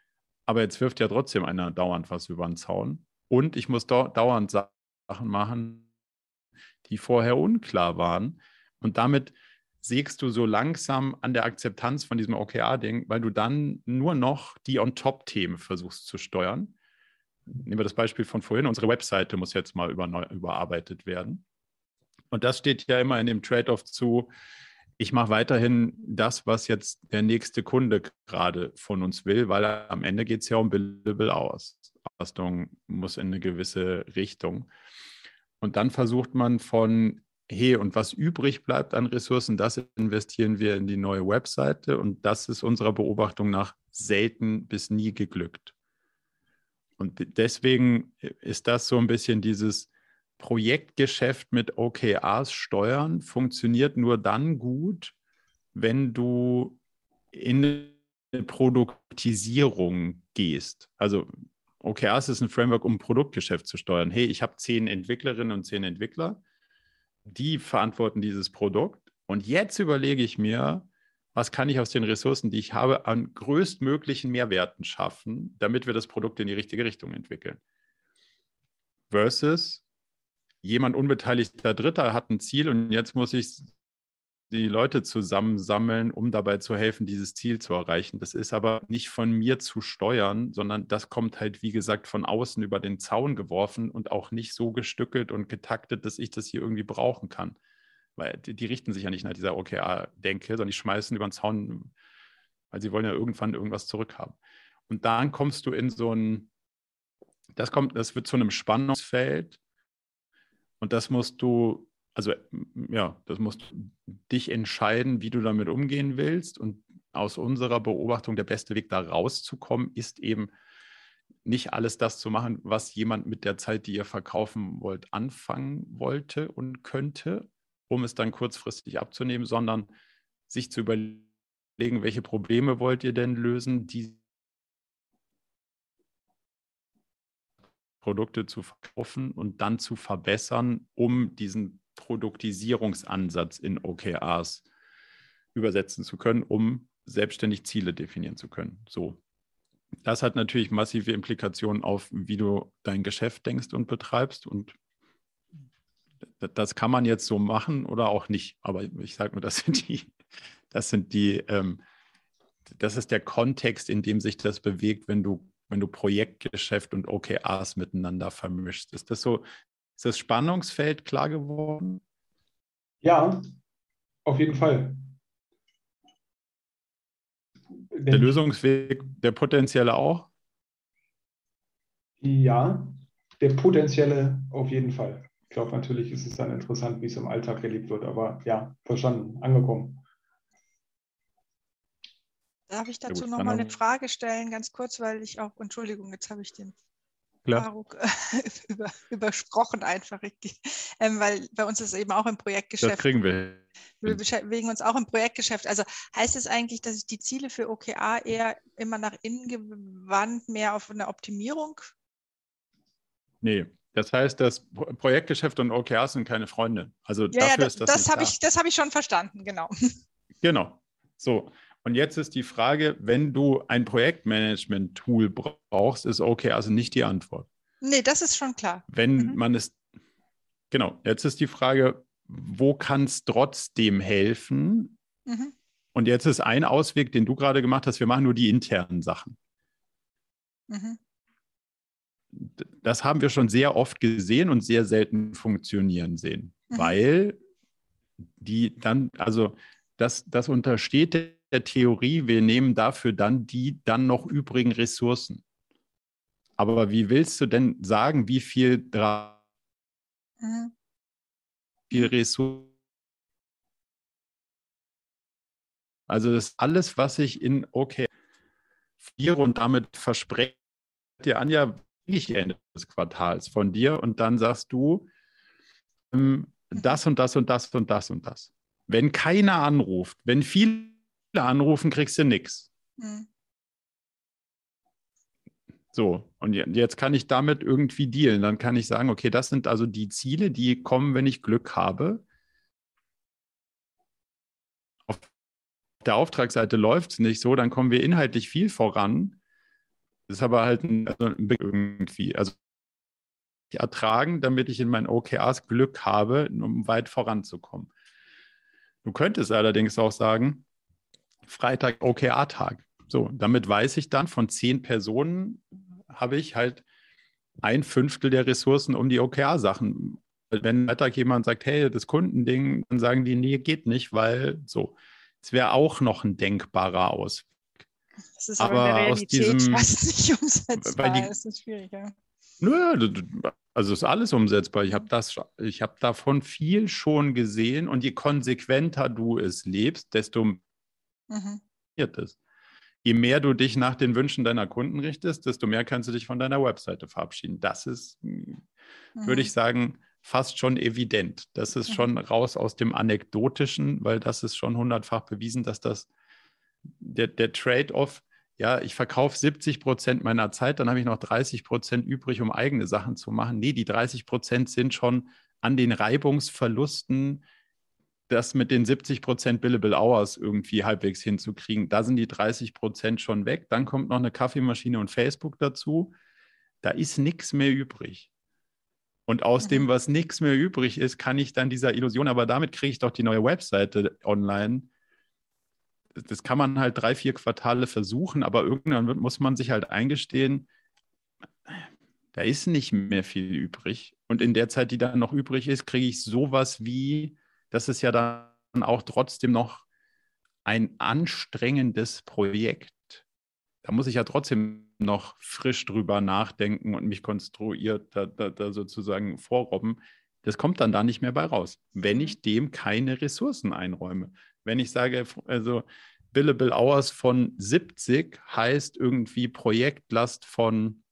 Aber jetzt wirft ja trotzdem einer dauernd was über den Zaun. Und ich muss dauernd Sachen machen, die vorher unklar waren. Und damit sägst du so langsam an der Akzeptanz von diesem OKR-Ding, weil du dann nur noch die On-Top-Themen versuchst zu steuern. Nehmen wir das Beispiel von vorhin. Unsere Webseite muss jetzt mal über, überarbeitet werden. Und das steht ja immer in dem Trade-off zu, ich mache weiterhin das, was jetzt der nächste Kunde gerade von uns will, weil am Ende geht es ja um Billable aus. Auslastung muss in eine gewisse Richtung. Und dann versucht man von, hey, und was übrig bleibt an Ressourcen, das investieren wir in die neue Webseite. Und das ist unserer Beobachtung nach selten bis nie geglückt. Und deswegen ist das so ein bisschen dieses Projektgeschäft mit OKRs steuern, funktioniert nur dann gut, wenn du in eine Produktisierung gehst. Also OKRs ist ein Framework, um Produktgeschäft zu steuern. Hey, ich habe zehn Entwicklerinnen und zehn Entwickler, die verantworten dieses Produkt. Und jetzt überlege ich mir, was kann ich aus den Ressourcen, die ich habe, an größtmöglichen Mehrwerten schaffen, damit wir das Produkt in die richtige Richtung entwickeln. Versus jemand unbeteiligter Dritter hat ein Ziel und jetzt muss ich die Leute zusammensammeln, um dabei zu helfen, dieses Ziel zu erreichen. Das ist aber nicht von mir zu steuern, sondern das kommt halt, wie gesagt, von außen über den Zaun geworfen und auch nicht so gestückelt und getaktet, dass ich das hier irgendwie brauchen kann. Weil die, die richten sich ja nicht nach dieser OKR-Denke, sondern die schmeißen über den Zaun, weil sie wollen ja irgendwann irgendwas zurückhaben. Und dann kommst du in so ein, das kommt, das wird zu einem Spannungsfeld und das musst du also ja, das musst dich entscheiden, wie du damit umgehen willst. Und aus unserer Beobachtung der beste Weg, da rauszukommen, ist eben nicht alles das zu machen, was jemand mit der Zeit, die ihr verkaufen wollt, anfangen wollte und könnte, um es dann kurzfristig abzunehmen, sondern sich zu überlegen, welche Probleme wollt ihr denn lösen, die Produkte zu verkaufen und dann zu verbessern, um diesen Produktisierungsansatz in OKRs übersetzen zu können, um selbstständig Ziele definieren zu können. So. Das hat natürlich massive Implikationen auf, wie du dein Geschäft denkst und betreibst. Und das kann man jetzt so machen oder auch nicht. Aber ich sage nur, das sind die, das sind die, ähm, das ist der Kontext, in dem sich das bewegt, wenn du, wenn du Projektgeschäft und OKRs miteinander vermischst. Ist das so ist das Spannungsfeld klar geworden? Ja, auf jeden Fall. Der Lösungsweg, der potenzielle auch? Ja, der potenzielle auf jeden Fall. Ich glaube, natürlich ist es dann interessant, wie es im Alltag erlebt wird, aber ja, verstanden, angekommen. Darf ich dazu ja, nochmal eine Frage stellen, ganz kurz, weil ich auch, Entschuldigung, jetzt habe ich den. Faruk <laughs> über, übersprochen einfach, ähm, weil bei uns ist eben auch im Projektgeschäft. Das kriegen wir. Wir bewegen uns auch im Projektgeschäft. Also heißt es eigentlich, dass ich die Ziele für OKA eher immer nach innen gewandt, mehr auf eine Optimierung? Nee, das heißt, das Projektgeschäft und OKR sind keine Freunde. Also ja, dafür ja, ist das. Das habe ich, hab ich schon verstanden, genau. Genau. So, und jetzt ist die Frage, wenn du ein Projektmanagement-Tool brauchst, ist okay, also nicht die Antwort. Nee, das ist schon klar. Wenn mhm. man es, genau, jetzt ist die Frage, wo kann es trotzdem helfen? Mhm. Und jetzt ist ein Ausweg, den du gerade gemacht hast, wir machen nur die internen Sachen. Mhm. Das haben wir schon sehr oft gesehen und sehr selten funktionieren sehen, mhm. weil die dann, also das, das untersteht der Theorie, wir nehmen dafür dann die dann noch übrigen Ressourcen. Aber wie willst du denn sagen, wie viel, mhm. viel Ressourcen? Also das ist alles, was ich in OK und damit verspreche dir Anja ich Ende des Quartals von dir und dann sagst du ähm, mhm. das und das und das und das und das. Wenn keiner anruft, wenn viele anrufen, kriegst du nichts. Mhm. So, und jetzt kann ich damit irgendwie dealen. Dann kann ich sagen, okay, das sind also die Ziele, die kommen, wenn ich Glück habe. Auf der Auftragsseite läuft es nicht so, dann kommen wir inhaltlich viel voran. Das ist aber halt ein, also ein irgendwie. Also ertragen, damit ich in meinen OKRs Glück habe, um weit voranzukommen. Du könntest allerdings auch sagen, Freitag OKR-Tag. So, damit weiß ich dann, von zehn Personen habe ich halt ein Fünftel der Ressourcen um die OKR-Sachen. Wenn Freitag jemand sagt, hey, das Kundending, dann sagen die, nee, geht nicht, weil so. Es wäre auch noch ein denkbarer Ausweg. Das ist aber, aber aus diesem, fast nicht <laughs> umsetzbar. Die, das ist schwierig, ja. Nö, also ist alles umsetzbar. Ich habe das, ich habe davon viel schon gesehen und je konsequenter du es lebst, desto mhm. ist. Je mehr du dich nach den Wünschen deiner Kunden richtest, desto mehr kannst du dich von deiner Webseite verabschieden. Das ist, mhm. würde ich sagen, fast schon evident. Das ist mhm. schon raus aus dem Anekdotischen, weil das ist schon hundertfach bewiesen, dass das der, der Trade-off, ja, ich verkaufe 70 Prozent meiner Zeit, dann habe ich noch 30 Prozent übrig, um eigene Sachen zu machen. Nee, die 30 Prozent sind schon an den Reibungsverlusten das mit den 70 Prozent Billable Hours irgendwie halbwegs hinzukriegen. Da sind die 30 Prozent schon weg. Dann kommt noch eine Kaffeemaschine und Facebook dazu. Da ist nichts mehr übrig. Und aus mhm. dem, was nichts mehr übrig ist, kann ich dann dieser Illusion, aber damit kriege ich doch die neue Webseite online. Das kann man halt drei, vier Quartale versuchen, aber irgendwann muss man sich halt eingestehen, da ist nicht mehr viel übrig. Und in der Zeit, die dann noch übrig ist, kriege ich sowas wie, das ist ja dann auch trotzdem noch ein anstrengendes Projekt. Da muss ich ja trotzdem noch frisch drüber nachdenken und mich konstruiert da, da, da sozusagen vorrobben. Das kommt dann da nicht mehr bei raus, wenn ich dem keine Ressourcen einräume. Wenn ich sage, also Billable Hours von 70 heißt irgendwie Projektlast von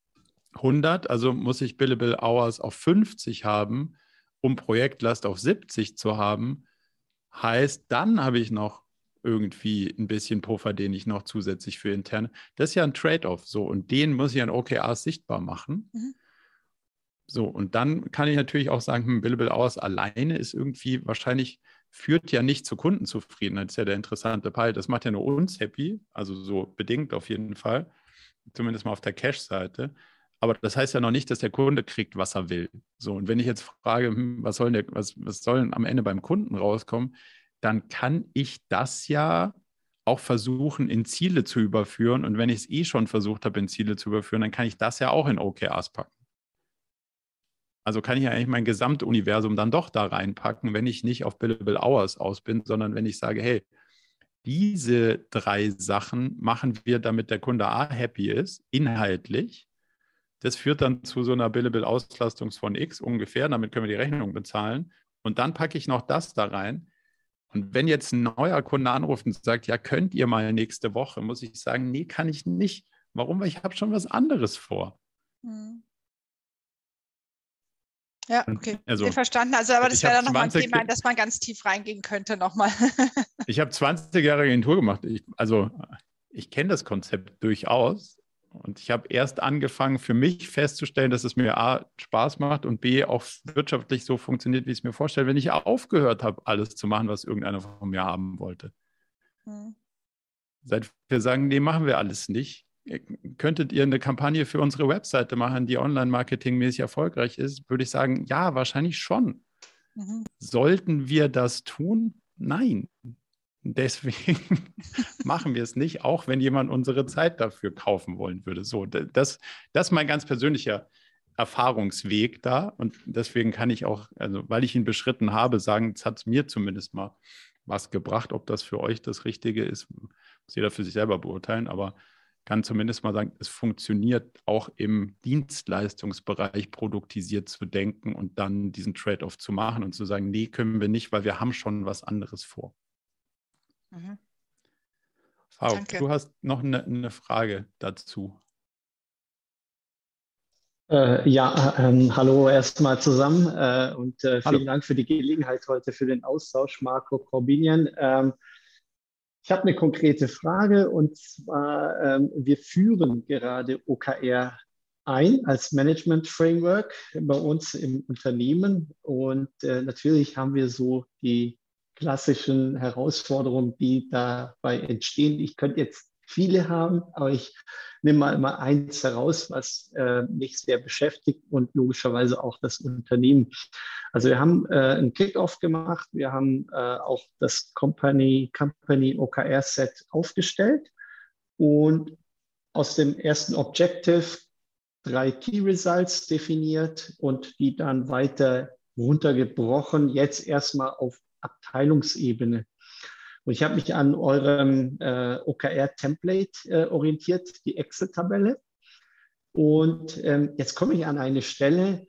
100, also muss ich Billable Hours auf 50 haben, um Projektlast auf 70 zu haben, heißt, dann habe ich noch irgendwie ein bisschen Puffer, den ich noch zusätzlich für interne. Das ist ja ein Trade-off so und den muss ich an OKRs sichtbar machen. Mhm. So, und dann kann ich natürlich auch sagen, hm, Billable Hours alleine ist irgendwie wahrscheinlich, führt ja nicht zur Kundenzufriedenheit. Das ist ja der interessante Teil. Das macht ja nur uns happy, also so bedingt auf jeden Fall, zumindest mal auf der Cash-Seite. Aber das heißt ja noch nicht, dass der Kunde kriegt, was er will. So, und wenn ich jetzt frage, hm, was soll, der, was, was soll am Ende beim Kunden rauskommen, dann kann ich das ja auch versuchen, in Ziele zu überführen. Und wenn ich es eh schon versucht habe, in Ziele zu überführen, dann kann ich das ja auch in OKRs packen. Also kann ich ja eigentlich mein Gesamtuniversum dann doch da reinpacken, wenn ich nicht auf Billable Hours aus bin, sondern wenn ich sage, hey, diese drei Sachen machen wir, damit der Kunde A happy ist, inhaltlich. Das führt dann zu so einer Billable Auslastung von X ungefähr, damit können wir die Rechnung bezahlen. Und dann packe ich noch das da rein, und wenn jetzt ein neuer Kunde anruft und sagt, ja, könnt ihr mal nächste Woche, muss ich sagen, nee, kann ich nicht. Warum? Weil ich habe schon was anderes vor. Hm. Ja, okay. <laughs> Also, verstanden. Also, aber das wäre dann nochmal ein Thema, in das man ganz tief reingehen könnte nochmal. <laughs> ich habe 20 Jahre Agentur gemacht. Ich, also, ich kenne das Konzept durchaus. Und ich habe erst angefangen, für mich festzustellen, dass es mir A, Spaß macht und B, auch wirtschaftlich so funktioniert, wie ich es mir vorstelle, wenn ich aufgehört habe, alles zu machen, was irgendeiner von mir haben wollte. Hm. Seit wir sagen, nee, machen wir alles nicht. Könntet ihr eine Kampagne für unsere Webseite machen, die online-marketingmäßig erfolgreich ist, würde ich sagen, ja, wahrscheinlich schon. Mhm. Sollten wir das tun? Nein. Deswegen <laughs> machen wir es nicht, auch wenn jemand unsere Zeit dafür kaufen wollen würde. So, das, das ist mein ganz persönlicher Erfahrungsweg da. Und deswegen kann ich auch, also weil ich ihn beschritten habe, sagen, es hat mir zumindest mal was gebracht. Ob das für euch das Richtige ist, muss jeder für sich selber beurteilen. Aber kann zumindest mal sagen, es funktioniert auch im Dienstleistungsbereich produktisiert zu denken und dann diesen Trade-off zu machen und zu sagen, nee, können wir nicht, weil wir haben schon was anderes vor. Mhm. Frau, du hast noch eine, eine Frage dazu. Äh, ja, ähm, hallo erstmal zusammen äh, und äh, vielen hallo. Dank für die Gelegenheit heute für den Austausch, Marco Corbinian. Ähm, ich habe eine konkrete Frage und zwar, ähm, wir führen gerade OKR ein als Management Framework bei uns im Unternehmen und äh, natürlich haben wir so die klassischen Herausforderungen, die dabei entstehen. Ich könnte jetzt viele haben, aber ich nehme mal immer eins heraus, was äh, mich sehr beschäftigt und logischerweise auch das Unternehmen. Also wir haben äh, einen Kickoff gemacht, wir haben äh, auch das Company, Company OKR Set aufgestellt und aus dem ersten Objective drei Key Results definiert und die dann weiter runtergebrochen, jetzt erstmal auf Abteilungsebene. Und ich habe mich an eurem äh, OKR-Template äh, orientiert, die Excel-Tabelle. Und ähm, jetzt komme ich an eine Stelle,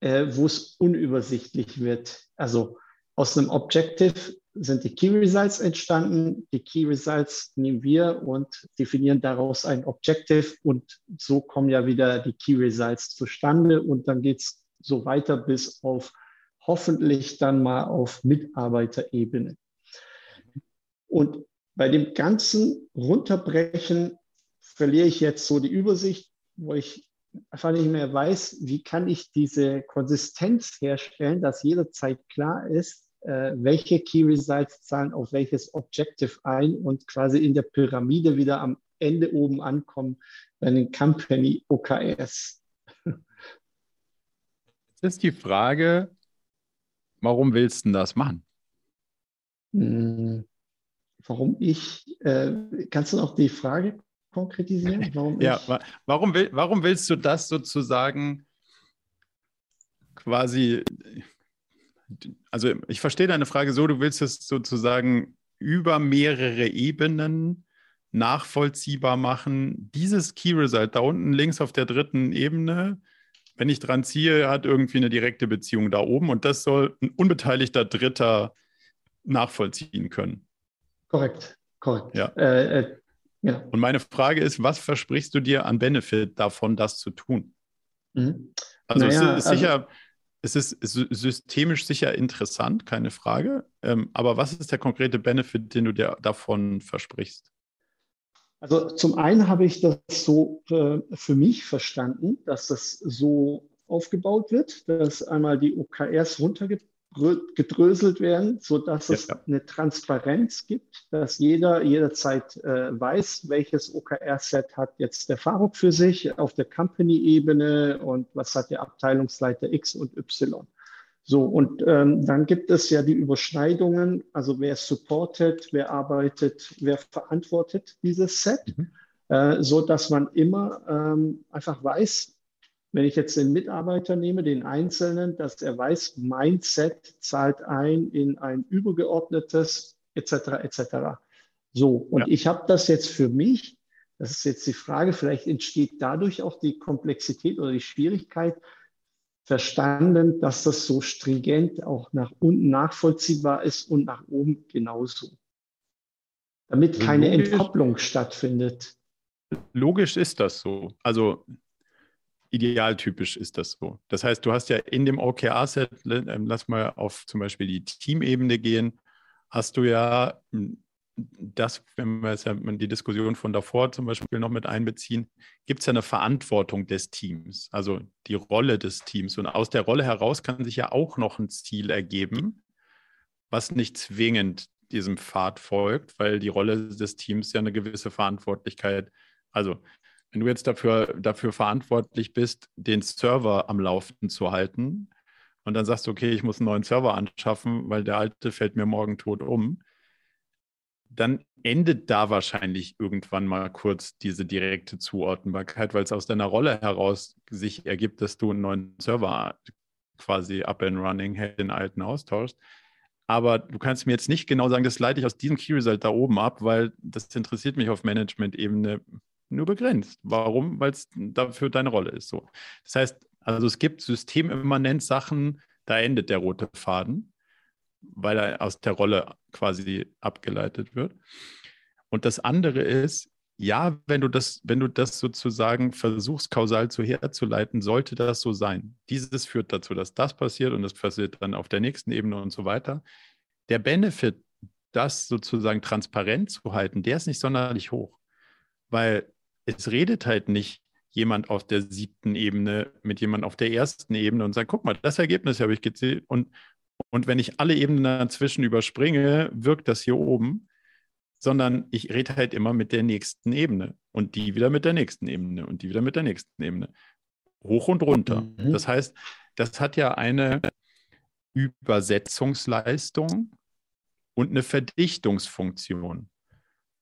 äh, wo es unübersichtlich wird. Also aus einem Objective sind die Key Results entstanden. Die Key Results nehmen wir und definieren daraus ein Objective und so kommen ja wieder die Key Results zustande und dann geht es so weiter bis auf hoffentlich dann mal auf Mitarbeiterebene. Und bei dem ganzen Runterbrechen verliere ich jetzt so die Übersicht, wo ich einfach nicht mehr weiß, wie kann ich diese Konsistenz herstellen, dass jederzeit klar ist, äh, welche Key Results zahlen auf welches Objective ein und quasi in der Pyramide wieder am Ende oben ankommen bei den Company OKRs Das ist die Frage, warum willst du das machen? Hm, warum ich, äh, kannst du noch die Frage konkretisieren? <laughs> Warum ja, ich? warum, will, warum willst du das sozusagen quasi, also ich verstehe deine Frage so, du willst es sozusagen über mehrere Ebenen nachvollziehbar machen. Dieses Key Result da unten links auf der dritten Ebene, wenn ich dran ziehe, hat irgendwie eine direkte Beziehung da oben und das soll ein unbeteiligter Dritter nachvollziehen können. Korrekt, korrekt. Ja. Äh, äh, ja. Und meine Frage ist, was versprichst du dir an Benefit davon, das zu tun? Mhm. Also naja, es ist sicher, also, es ist systemisch sicher interessant, keine Frage. Ähm, aber was ist der konkrete Benefit, den du dir davon versprichst? Also zum einen habe ich das so äh, für mich verstanden, dass das so aufgebaut wird, dass einmal die OKRs runtergedröselt werden, sodass ja. es eine Transparenz gibt, dass jeder jederzeit äh, weiß, welches OKR-Set hat jetzt der Faruk für sich auf der Company-Ebene und was hat der Abteilungsleiter X und Y. So, und ähm, dann gibt es ja die Überschneidungen, also wer supportet, wer arbeitet, wer verantwortet dieses Set, mhm. äh, so dass man immer ähm, einfach weiß, wenn ich jetzt den Mitarbeiter nehme, den Einzelnen, dass er weiß, mein Set zahlt ein in ein übergeordnetes etc. etc. So, und ja. ich habe das jetzt für mich, das ist jetzt die Frage, vielleicht entsteht dadurch auch die Komplexität oder die Schwierigkeit, verstanden, dass das so stringent auch nach unten nachvollziehbar ist und nach oben genauso. Damit keine logisch, Entkopplung stattfindet. Logisch ist das so. Also idealtypisch ist das so. Das heißt, du hast ja in dem OKR-Set, ähm, lass mal auf zum Beispiel die Teamebene gehen, hast du ja das, wenn wir jetzt ja die Diskussion von davor zum Beispiel noch mit einbeziehen, gibt es ja eine Verantwortung des Teams, also die Rolle des Teams. Und aus der Rolle heraus kann sich ja auch noch ein Ziel ergeben, was nicht zwingend diesem Pfad folgt, weil die Rolle des Teams ja eine gewisse Verantwortlichkeit, also wenn du jetzt dafür, dafür verantwortlich bist, den Server am Laufen zu halten und dann sagst du, okay, ich muss einen neuen Server anschaffen, weil der alte fällt mir morgen tot um, dann endet da wahrscheinlich irgendwann mal kurz diese direkte Zuordnbarkeit, weil es aus deiner Rolle heraus sich ergibt, dass du einen neuen Server quasi up and running den alten austauschst. Aber du kannst mir jetzt nicht genau sagen, das leite ich aus diesem Key Result da oben ab, weil das interessiert mich auf Management-Ebene nur begrenzt. Warum? Weil es dafür deine Rolle ist. So. Das heißt, also es gibt systemimmanent Sachen, da endet der rote Faden weil er aus der Rolle quasi abgeleitet wird. Und das andere ist, ja, wenn du das, wenn du das sozusagen versuchst, kausal zu herzuleiten, sollte das so sein. Dieses führt dazu, dass das passiert und das passiert dann auf der nächsten Ebene und so weiter. Der Benefit, das sozusagen transparent zu halten, der ist nicht sonderlich hoch, weil es redet halt nicht jemand auf der siebten Ebene mit jemand auf der ersten Ebene und sagt, guck mal, das Ergebnis habe ich gezählt und, und wenn ich alle Ebenen dazwischen überspringe, wirkt das hier oben, sondern ich rede halt immer mit der nächsten Ebene und die wieder mit der nächsten Ebene und die wieder mit der nächsten Ebene. Hoch und runter. Mhm. Das heißt, das hat ja eine Übersetzungsleistung und eine Verdichtungsfunktion.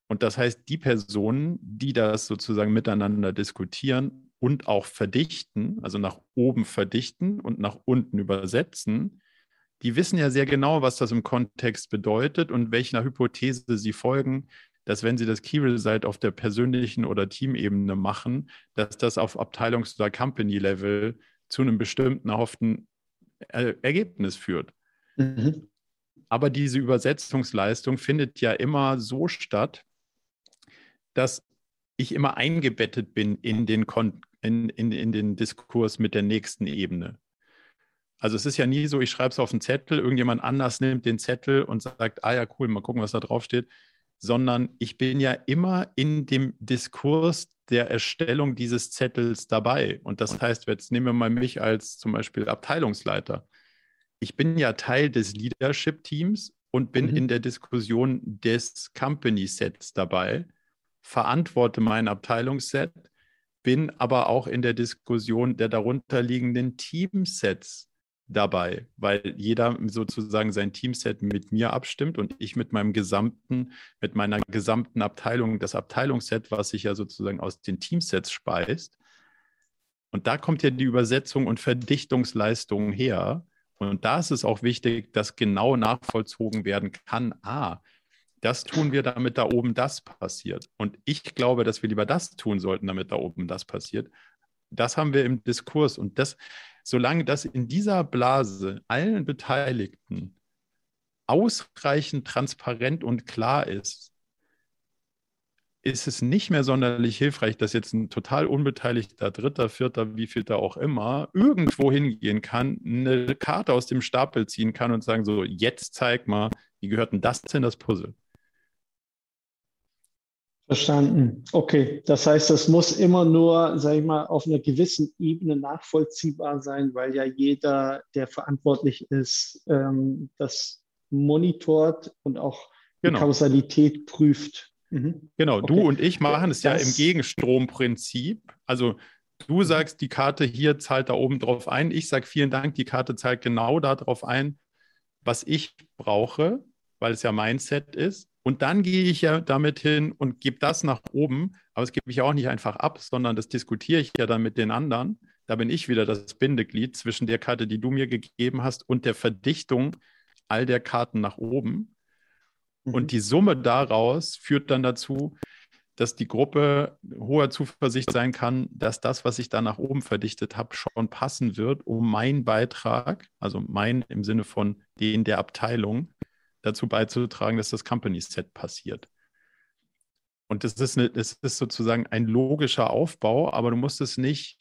Und das heißt, die Personen, die das sozusagen miteinander diskutieren und auch verdichten, also nach oben verdichten und nach unten übersetzen, die wissen ja sehr genau, was das im Kontext bedeutet und welcher Hypothese sie folgen, dass wenn sie das Key Result auf der persönlichen oder Teamebene machen, dass das auf Abteilungs- oder Company-Level zu einem bestimmten erhofften er Ergebnis führt. Mhm. Aber diese Übersetzungsleistung findet ja immer so statt, dass ich immer eingebettet bin in den, Kon in, in, in den Diskurs mit der nächsten Ebene. Also es ist ja nie so, ich schreibe es auf einen Zettel, irgendjemand anders nimmt den Zettel und sagt, ah ja, cool, mal gucken, was da drauf steht, sondern ich bin ja immer in dem Diskurs der Erstellung dieses Zettels dabei. Und das heißt, jetzt nehmen wir mal mich als zum Beispiel Abteilungsleiter. Ich bin ja Teil des Leadership-Teams und bin mhm. in der Diskussion des Company-Sets dabei, verantworte mein Abteilungsset, bin aber auch in der Diskussion der darunterliegenden Teamsets dabei, weil jeder sozusagen sein Teamset mit mir abstimmt und ich mit meinem gesamten, mit meiner gesamten Abteilung, das Abteilungsset, was sich ja sozusagen aus den Teamsets speist. Und da kommt ja die Übersetzung und Verdichtungsleistung her. Und da ist es auch wichtig, dass genau nachvollzogen werden kann, ah, das tun wir, damit da oben das passiert. Und ich glaube, dass wir lieber das tun sollten, damit da oben das passiert. Das haben wir im Diskurs. Und das, solange das in dieser Blase allen Beteiligten ausreichend transparent und klar ist, ist es nicht mehr sonderlich hilfreich, dass jetzt ein total unbeteiligter Dritter, Vierter, wie viel da auch immer, irgendwo hingehen kann, eine Karte aus dem Stapel ziehen kann und sagen so, jetzt zeig mal, wie gehört denn das in das Puzzle? Verstanden. Okay, das heißt, das muss immer nur, sage ich mal, auf einer gewissen Ebene nachvollziehbar sein, weil ja jeder, der verantwortlich ist, ähm, das monitort und auch genau. die Kausalität prüft. Mhm. Genau, okay. du und ich machen es ja im Gegenstromprinzip. Also du mhm. sagst, die Karte hier zahlt da oben drauf ein. Ich sage vielen Dank, die Karte zahlt genau darauf ein, was ich brauche, weil es ja mein Set ist. Und dann gehe ich ja damit hin und gebe das nach oben. Aber das gebe ich auch nicht einfach ab, sondern das diskutiere ich ja dann mit den anderen. Da bin ich wieder das Bindeglied zwischen der Karte, die du mir gegeben hast, und der Verdichtung all der Karten nach oben. Mhm. Und die Summe daraus führt dann dazu, dass die Gruppe hoher Zuversicht sein kann, dass das, was ich da nach oben verdichtet habe, schon passen wird, um meinen Beitrag, also mein im Sinne von den der Abteilung, dazu beizutragen, dass das Company Set passiert. Und das ist, eine, das ist sozusagen ein logischer Aufbau, aber du musst es nicht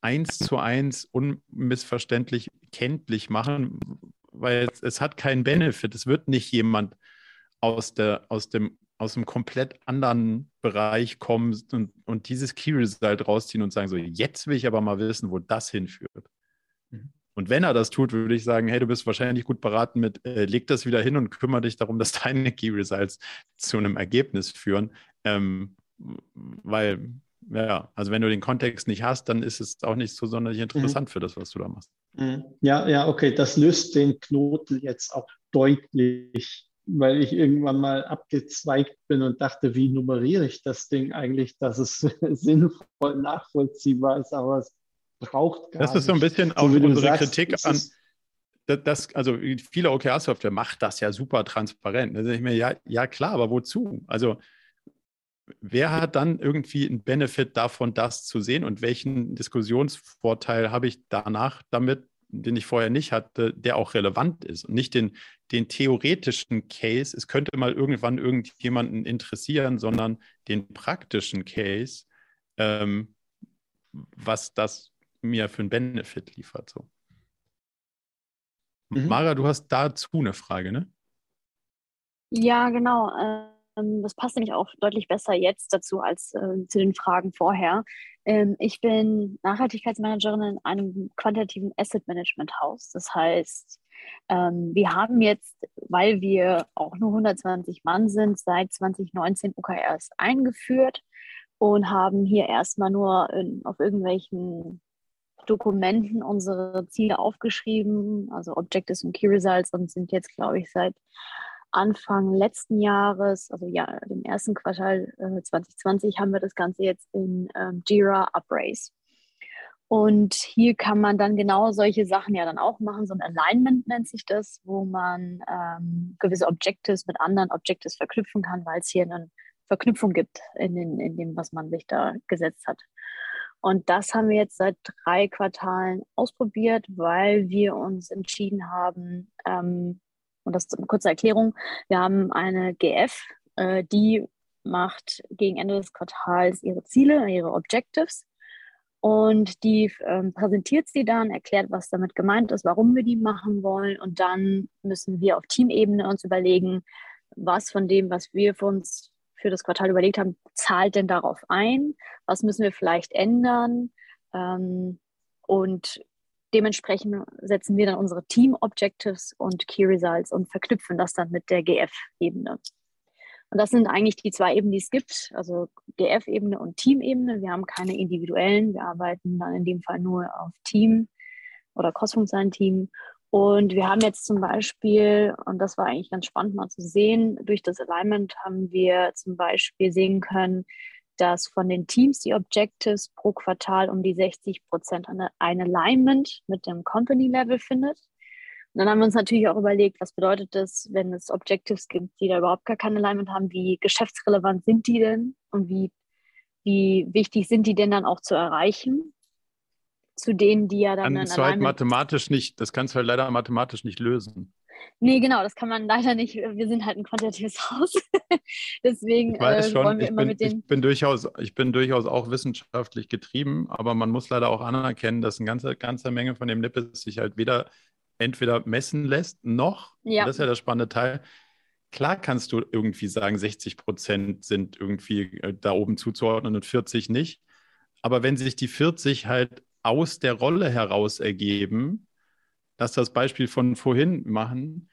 eins zu eins unmissverständlich kenntlich machen, weil es, es, hat keinen Benefit. Es wird nicht jemand aus, der, aus, dem, aus einem komplett anderen Bereich kommen und, und dieses Key Result rausziehen und sagen, so jetzt will ich aber mal wissen, wo das hinführt. Mhm. Und wenn er das tut, würde ich sagen, hey, du bist wahrscheinlich gut beraten mit, äh, leg das wieder hin und kümmere dich darum, dass <laughs> deine Key Results zu einem Ergebnis führen. Ähm, weil, ja, also wenn du den Kontext nicht hast, dann ist es auch nicht so sonderlich interessant mhm. für das, was du da machst. Mhm. Ja, ja, okay, das löst den Knoten jetzt auch deutlich, weil ich irgendwann mal abgezweigt bin und dachte, wie nummeriere ich das Ding eigentlich, dass es <laughs> sinnvoll nachvollziehbar ist, aber es braucht gar Das ist so ein bisschen auch so, unsere sagst, Kritik an. Das, also viele OKR-Software macht das ja super transparent. Da ich mir, ja, ja klar, aber wozu? Also wer hat dann irgendwie einen Benefit davon, das zu sehen und welchen Diskussionsvorteil habe ich danach damit, den ich vorher nicht hatte, der auch relevant ist und nicht den, den theoretischen Case, es könnte mal irgendwann irgendjemanden interessieren, sondern den praktischen Case, ähm, was das mir für einen Benefit liefert. So. Mhm. Mara, du hast dazu eine Frage, ne? Ja, genau. Ähm, das passt nämlich auch deutlich besser jetzt dazu als äh, zu den Fragen vorher. Ähm, ich bin Nachhaltigkeitsmanagerin in einem quantitativen Asset Management Haus. Das heißt, ähm, wir haben jetzt, weil wir auch nur 120 Mann sind, seit 2019 OKRs eingeführt und haben hier erstmal nur in, auf irgendwelchen Dokumenten unsere Ziele aufgeschrieben, also Objectives und Key Results, und sind jetzt, glaube ich, seit Anfang letzten Jahres, also ja, im ersten Quartal äh, 2020, haben wir das Ganze jetzt in ähm, Jira Upraise. Und hier kann man dann genau solche Sachen ja dann auch machen. So ein Alignment nennt sich das, wo man ähm, gewisse Objectives mit anderen Objectives verknüpfen kann, weil es hier eine Verknüpfung gibt in, den, in dem, was man sich da gesetzt hat. Und das haben wir jetzt seit drei Quartalen ausprobiert, weil wir uns entschieden haben, ähm, und das ist eine kurze Erklärung, wir haben eine GF, äh, die macht gegen Ende des Quartals ihre Ziele, ihre Objectives. Und die ähm, präsentiert sie dann, erklärt, was damit gemeint ist, warum wir die machen wollen. Und dann müssen wir auf Teamebene uns überlegen, was von dem, was wir für uns für das Quartal überlegt haben, zahlt denn darauf ein? Was müssen wir vielleicht ändern? Ähm, und dementsprechend setzen wir dann unsere Team Objectives und Key Results und verknüpfen das dann mit der GF-Ebene. Und das sind eigentlich die zwei Ebenen, die es gibt, also GF-Ebene und Team-Ebene. Wir haben keine individuellen, wir arbeiten dann in dem Fall nur auf Team- oder crossfunktionalen Team. Und wir haben jetzt zum Beispiel, und das war eigentlich ganz spannend mal zu sehen, durch das Alignment haben wir zum Beispiel sehen können, dass von den Teams die Objectives pro Quartal um die 60 Prozent ein Alignment mit dem Company-Level findet. Und dann haben wir uns natürlich auch überlegt, was bedeutet das, wenn es Objectives gibt, die da überhaupt gar kein Alignment haben, wie geschäftsrelevant sind die denn und wie, wie wichtig sind die denn dann auch zu erreichen? Zu denen, die ja dann. Kannst du halt mathematisch nicht, das kannst du halt leider mathematisch nicht lösen. Nee, genau, das kann man leider nicht. Wir sind halt ein quantitatives <laughs> Haus. Deswegen äh, schon, wollen wir immer bin, mit den. Ich bin, durchaus, ich bin durchaus auch wissenschaftlich getrieben, aber man muss leider auch anerkennen, dass eine ganze, ganze Menge von dem Lipid sich halt weder entweder messen lässt, noch, ja. das ist ja der spannende Teil, klar kannst du irgendwie sagen, 60 Prozent sind irgendwie äh, da oben zuzuordnen und 40 nicht. Aber wenn sich die 40 halt aus der Rolle heraus ergeben, lass das Beispiel von vorhin machen,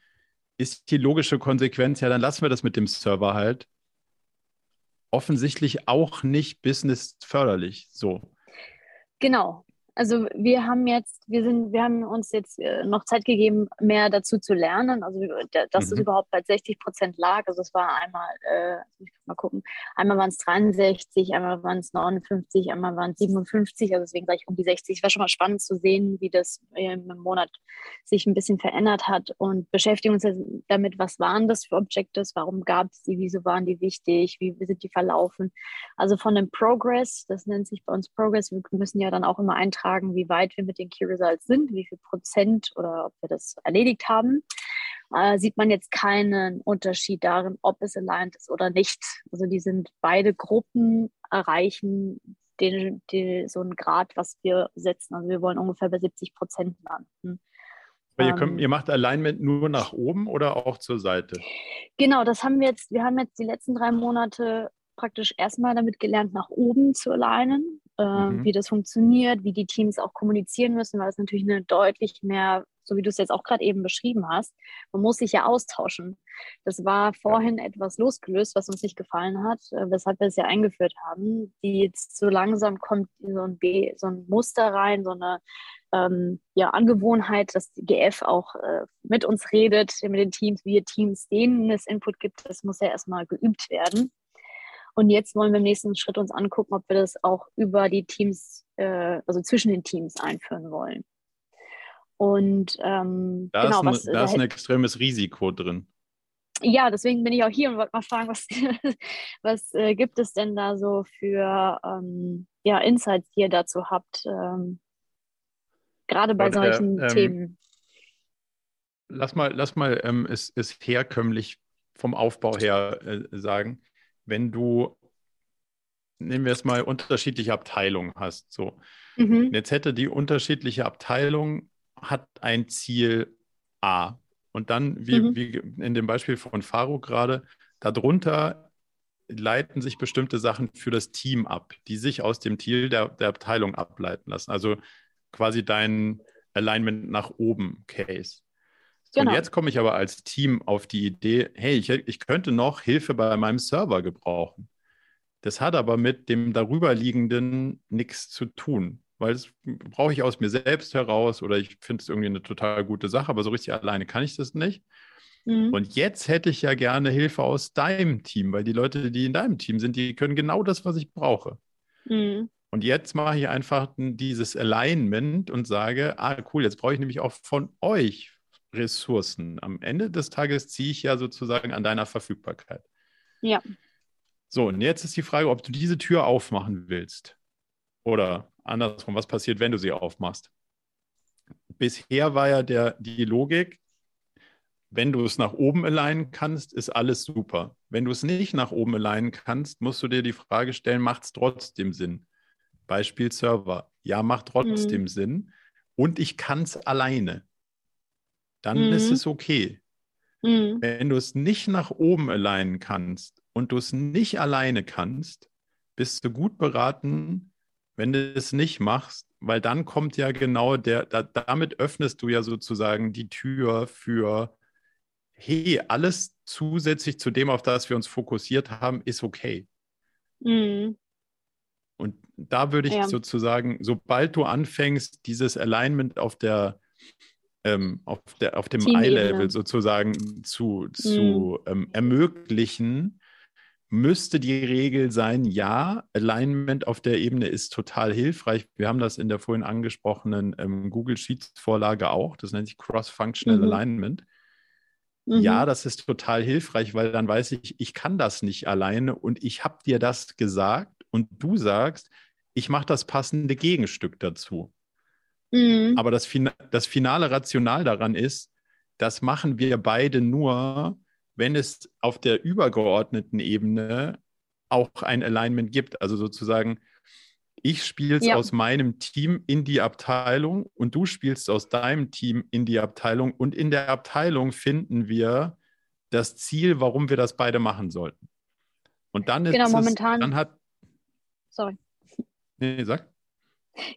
ist die logische Konsequenz, ja, dann lassen wir das mit dem Server halt. Offensichtlich auch nicht businessförderlich so. Genau, also wir haben jetzt, wir sind, wir haben uns jetzt äh, noch Zeit gegeben, mehr dazu zu lernen. Also dass mhm. es überhaupt bei 60 Prozent lag. Also es war einmal, äh, ich kann mal gucken, einmal waren es 63, einmal waren es 59, einmal waren es 57. Also deswegen sage ich um die 60. Es war schon mal spannend zu sehen, wie das im Monat sich ein bisschen verändert hat und beschäftigen uns damit, was waren das für Objectives, warum gab es die, wieso waren die wichtig, wie sind die verlaufen. Also von dem Progress, das nennt sich bei uns Progress, wir müssen ja dann auch immer eintragen, eintragen, wie weit wir mit den Key Results sind, wie viel Prozent oder ob wir das erledigt haben, äh, sieht man jetzt keinen Unterschied darin, ob es aligned ist oder nicht. Also die sind beide Gruppen erreichen den, den, so einen Grad, was wir setzen. Also wir wollen ungefähr bei 70 Prozent landen. Aber ihr, könnt, ähm. ihr macht Alignment nur nach oben oder auch zur Seite? Genau, das haben wir jetzt, wir haben jetzt die letzten drei Monate praktisch erstmal damit gelernt, nach oben zu alignen äh, mhm. wie das funktioniert, wie die Teams auch kommunizieren müssen, weil es natürlich eine deutlich mehr, so wie du es jetzt auch gerade eben beschrieben hast, man muss sich ja austauschen. Das war vorhin ja. etwas losgelöst, was uns nicht gefallen hat, äh, weshalb wir es ja eingeführt haben. Die jetzt so langsam kommt so ein, B, so ein Muster rein, so eine ähm, ja, Angewohnheit, dass die GF auch äh, mit uns redet, mit den Teams, wir Teams, denen es Input gibt, das muss ja erstmal geübt werden. Und jetzt wollen wir im nächsten Schritt uns angucken, ob wir das auch über die Teams, äh, also zwischen den Teams einführen wollen. Und ähm, da, genau, ist ein, was, da ist ein extremes Risiko drin. Ja, deswegen bin ich auch hier und wollte mal fragen, was, <laughs> was äh, gibt es denn da so für ähm, ja, Insights, die ihr dazu habt, ähm, gerade bei Aber solchen ähm, Themen? Lass mal, lass mal ähm, es, es herkömmlich vom Aufbau her äh, sagen wenn du, nehmen wir es mal, unterschiedliche Abteilungen hast. So. Mhm. Jetzt hätte die unterschiedliche Abteilung hat ein Ziel A. Und dann, wie, mhm. wie in dem Beispiel von Faro gerade, darunter leiten sich bestimmte Sachen für das Team ab, die sich aus dem Ziel der, der Abteilung ableiten lassen. Also quasi dein Alignment nach oben Case. Genau. Und jetzt komme ich aber als Team auf die Idee, hey, ich, ich könnte noch Hilfe bei meinem Server gebrauchen. Das hat aber mit dem darüberliegenden nichts zu tun, weil das brauche ich aus mir selbst heraus oder ich finde es irgendwie eine total gute Sache, aber so richtig alleine kann ich das nicht. Mhm. Und jetzt hätte ich ja gerne Hilfe aus deinem Team, weil die Leute, die in deinem Team sind, die können genau das, was ich brauche. Mhm. Und jetzt mache ich einfach dieses Alignment und sage, ah cool, jetzt brauche ich nämlich auch von euch Ressourcen. Am Ende des Tages ziehe ich ja sozusagen an deiner Verfügbarkeit. Ja. So, und jetzt ist die Frage, ob du diese Tür aufmachen willst. Oder andersrum, was passiert, wenn du sie aufmachst? Bisher war ja der, die Logik, wenn du es nach oben alignen kannst, ist alles super. Wenn du es nicht nach oben alignen kannst, musst du dir die Frage stellen, macht es trotzdem Sinn? Beispiel Server. Ja, macht trotzdem mhm. Sinn. Und ich kann es alleine dann mhm. ist es okay. Mhm. Wenn du es nicht nach oben alignen kannst und du es nicht alleine kannst, bist du gut beraten, wenn du es nicht machst, weil dann kommt ja genau der, da, damit öffnest du ja sozusagen die Tür für, hey, alles zusätzlich zu dem, auf das wir uns fokussiert haben, ist okay. Mhm. Und da würde ich ja. sozusagen, sobald du anfängst, dieses Alignment auf der ähm, auf, der, auf dem Eye-Level sozusagen zu, zu mhm. ähm, ermöglichen, müsste die Regel sein, ja, Alignment auf der Ebene ist total hilfreich. Wir haben das in der vorhin angesprochenen ähm, Google Sheets-Vorlage auch. Das nennt sich Cross-Functional mhm. Alignment. Mhm. Ja, das ist total hilfreich, weil dann weiß ich, ich kann das nicht alleine und ich habe dir das gesagt und du sagst, ich mache das passende Gegenstück dazu. Mhm. Aber das, das finale Rational daran ist, das machen wir beide nur, wenn es auf der übergeordneten Ebene auch ein Alignment gibt. Also sozusagen, ich spiele es ja. aus meinem Team in die Abteilung und du spielst aus deinem Team in die Abteilung und in der Abteilung finden wir das Ziel, warum wir das beide machen sollten. Und dann ist genau, momentan, es, dann hat. Sorry. Nee, sag.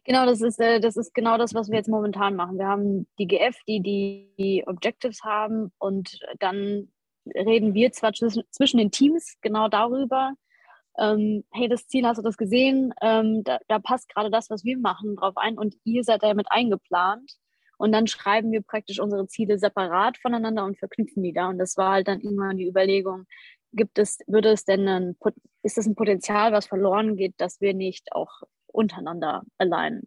Genau, das ist, äh, das ist genau das, was wir jetzt momentan machen. Wir haben die GF, die die Objectives haben und dann reden wir zwar zwischen den Teams genau darüber, ähm, hey, das Ziel, hast du das gesehen? Ähm, da, da, passt gerade das, was wir machen, drauf ein und ihr seid damit eingeplant. Und dann schreiben wir praktisch unsere Ziele separat voneinander und verknüpfen die da. Und das war halt dann irgendwann die Überlegung, gibt es, würde es denn ein, ist das ein Potenzial, was verloren geht, dass wir nicht auch untereinander allein.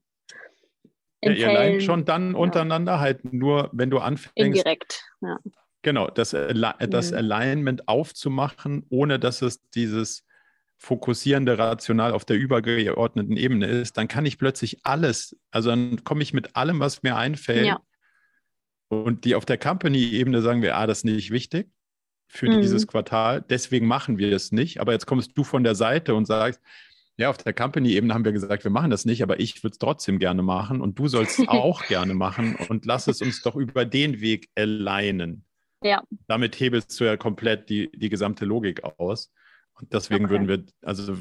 Ja, ihr allein schon dann ja. untereinander, halt nur, wenn du anfängst. Indirekt, ja. Genau, das, das mhm. Alignment aufzumachen, ohne dass es dieses fokussierende Rational auf der übergeordneten Ebene ist, dann kann ich plötzlich alles, also dann komme ich mit allem, was mir einfällt. Ja. Und die auf der Company-Ebene sagen wir, ah, das ist nicht wichtig für mhm. dieses Quartal, deswegen machen wir es nicht. Aber jetzt kommst du von der Seite und sagst, ja, auf der Company-Ebene haben wir gesagt, wir machen das nicht, aber ich würde es trotzdem gerne machen und du sollst es <laughs> auch gerne machen und lass es uns doch über den Weg alleinen. Ja. Damit hebelst du ja komplett die, die gesamte Logik aus. Und deswegen okay. würden wir, also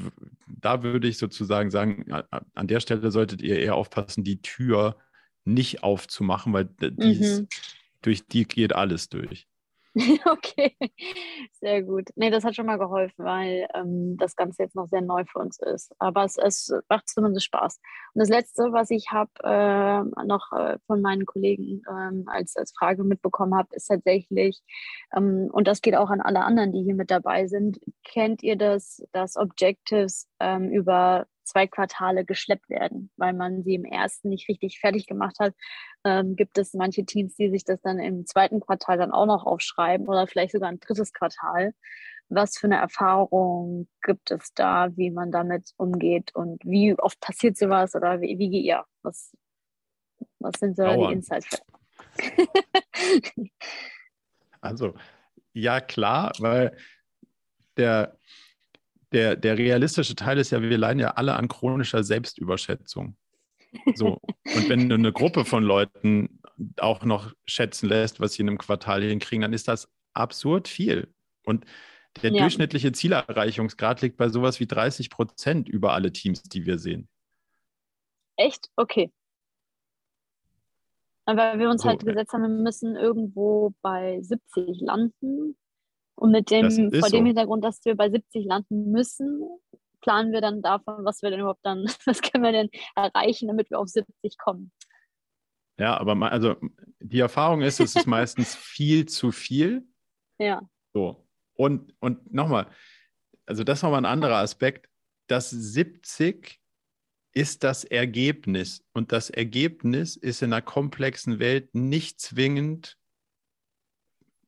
da würde ich sozusagen sagen, an der Stelle solltet ihr eher aufpassen, die Tür nicht aufzumachen, weil dies, mhm. durch die geht alles durch. <laughs> okay, sehr gut. Nee, das hat schon mal geholfen, weil ähm, das Ganze jetzt noch sehr neu für uns ist. Aber es, es macht zumindest Spaß. Und das Letzte, was ich habe äh, noch äh, von meinen Kollegen ähm, als, als Frage mitbekommen habe, ist tatsächlich, ähm, und das geht auch an alle anderen, die hier mit dabei sind, kennt ihr das, dass Objectives ähm, über zwei Quartale geschleppt werden, weil man sie im ersten nicht richtig fertig gemacht hat. Ähm, gibt es manche Teams, die sich das dann im zweiten Quartal dann auch noch aufschreiben oder vielleicht sogar ein drittes Quartal. Was für eine Erfahrung gibt es da, wie man damit umgeht und wie oft passiert sowas oder wie, wie geht ihr? Was, was sind so Dauern. die Insights? <laughs> also, ja, klar, weil der, der, der realistische Teil ist ja, wir leiden ja alle an chronischer Selbstüberschätzung. So. Und wenn du eine Gruppe von Leuten auch noch schätzen lässt, was sie in einem Quartal hinkriegen, dann ist das absurd viel. Und der ja. durchschnittliche Zielerreichungsgrad liegt bei sowas wie 30 Prozent über alle Teams, die wir sehen. Echt? Okay. Weil wir uns so, halt gesetzt haben, wir müssen irgendwo bei 70 landen. Und mit dem, vor dem so. Hintergrund, dass wir bei 70 landen müssen, planen wir dann davon, was wir denn überhaupt dann, <laughs> was können wir denn erreichen, damit wir auf 70 kommen. Ja, aber also die Erfahrung ist, es ist meistens <laughs> viel zu viel. Ja. So. Und, und nochmal, also das ist nochmal ein anderer Aspekt. Das 70 ist das Ergebnis. Und das Ergebnis ist in einer komplexen Welt nicht zwingend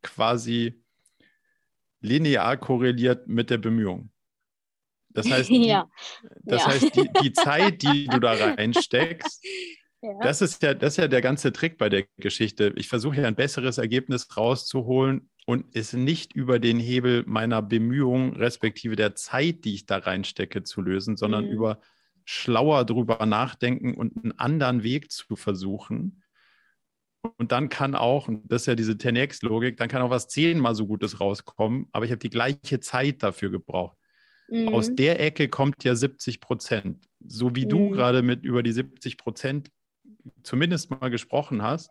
quasi linear korreliert mit der Bemühung. Das heißt, <laughs> die, ja. das ja. heißt die, die, Zeit, die du da reinsteckst, <laughs> ja. das, ist ja, das ist ja der ganze Trick bei der Geschichte. Ich versuche ja ein besseres Ergebnis rauszuholen und es nicht über den Hebel meiner Bemühungen respektive der Zeit, die ich da reinstecke, zu lösen, sondern mhm. über schlauer drüber nachdenken und einen anderen Weg zu versuchen. Und dann kann auch, und das ist ja diese 10x-Logik, dann kann auch was zehnmal so Gutes rauskommen, aber ich habe die gleiche Zeit dafür gebraucht. Mhm. Aus der Ecke kommt ja 70 Prozent. So wie mhm. du gerade mit über die 70 Prozent zumindest mal gesprochen hast,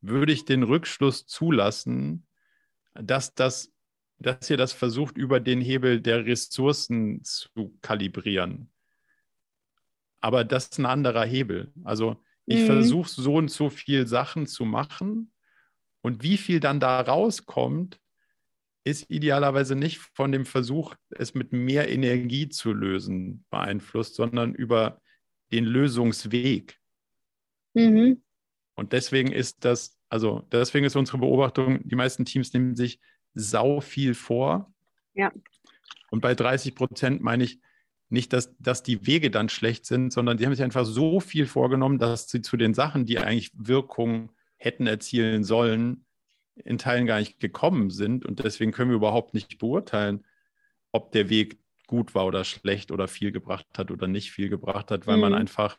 würde ich den Rückschluss zulassen, dass, das, dass ihr das versucht, über den Hebel der Ressourcen zu kalibrieren. aber das ist ein anderer Hebel. Also ich mhm. versuche so und so viel Sachen zu machen und wie viel dann da rauskommt, ist idealerweise nicht von dem Versuch, es mit mehr Energie zu lösen, beeinflusst, sondern über den Lösungsweg. Mhm. Und deswegen ist das, also deswegen ist unsere Beobachtung, die meisten Teams nehmen sich sau viel vor. Ja. Und bei 30 Prozent meine ich nicht, dass, dass die Wege dann schlecht sind, sondern die haben sich einfach so viel vorgenommen, dass sie zu den Sachen, die eigentlich Wirkung hätten erzielen sollen, in Teilen gar nicht gekommen sind. Und deswegen können wir überhaupt nicht beurteilen, ob der Weg gut war oder schlecht oder viel gebracht hat oder nicht viel gebracht hat, weil mhm. man einfach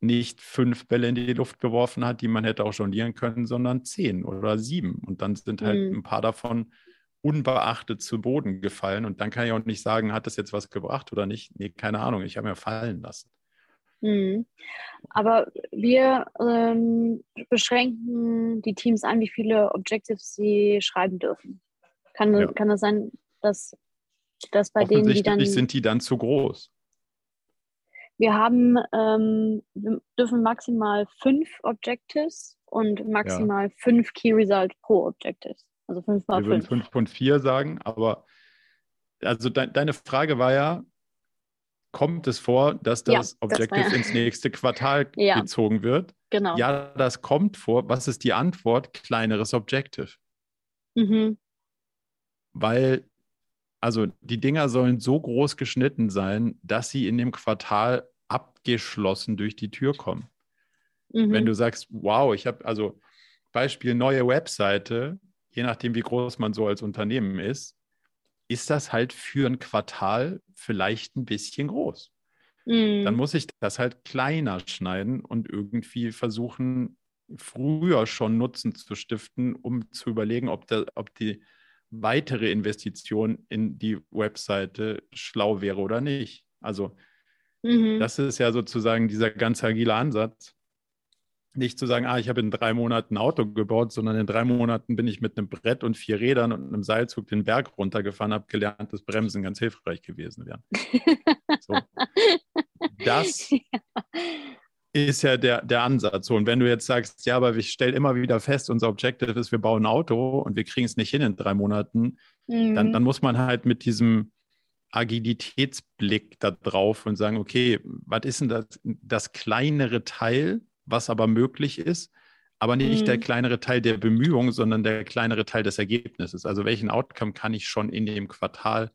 nicht fünf Bälle in die Luft geworfen hat, die man hätte auch jonglieren können, sondern zehn oder sieben. Und dann sind halt mhm. ein paar davon unbeachtet zu Boden gefallen. Und dann kann ich auch nicht sagen, hat das jetzt was gebracht oder nicht? Nee, keine Ahnung, ich habe mir fallen lassen. Mhm. Aber wir ähm, beschränken die Teams an, wie viele Objectives sie schreiben dürfen. Kann, ja. kann das sein, dass, dass bei denen, die dann. sind die dann zu groß. Wir haben, ähm, wir dürfen maximal fünf Objectives und maximal ja. fünf Key Result pro Objectives. Also fünf mal wir fünf. würden 5.4 sagen, aber also de deine Frage war ja, kommt es vor, dass das ja, Objective das ja. ins nächste Quartal <laughs> ja. gezogen wird? Genau. Ja, das kommt vor. Was ist die Antwort? Kleineres Objective. Mhm. Weil, also die Dinger sollen so groß geschnitten sein, dass sie in dem Quartal abgeschlossen durch die Tür kommen. Mhm. Wenn du sagst, wow, ich habe also Beispiel neue Webseite, je nachdem, wie groß man so als Unternehmen ist, ist das halt für ein Quartal vielleicht ein bisschen groß. Mhm. Dann muss ich das halt kleiner schneiden und irgendwie versuchen, früher schon Nutzen zu stiften, um zu überlegen, ob, der, ob die weitere Investition in die Webseite schlau wäre oder nicht. Also mhm. das ist ja sozusagen dieser ganz agile Ansatz nicht zu sagen, ah, ich habe in drei Monaten ein Auto gebaut, sondern in drei Monaten bin ich mit einem Brett und vier Rädern und einem Seilzug den Berg runtergefahren, habe gelernt, dass Bremsen ganz hilfreich gewesen wären. <laughs> so. Das ja. ist ja der, der Ansatz. Und wenn du jetzt sagst, ja, aber ich stelle immer wieder fest, unser Objective ist, wir bauen ein Auto und wir kriegen es nicht hin in drei Monaten, mhm. dann, dann muss man halt mit diesem Agilitätsblick da drauf und sagen, okay, was ist denn das, das kleinere Teil? Was aber möglich ist, aber nicht mhm. der kleinere Teil der Bemühungen, sondern der kleinere Teil des Ergebnisses. Also welchen Outcome kann ich schon in dem Quartal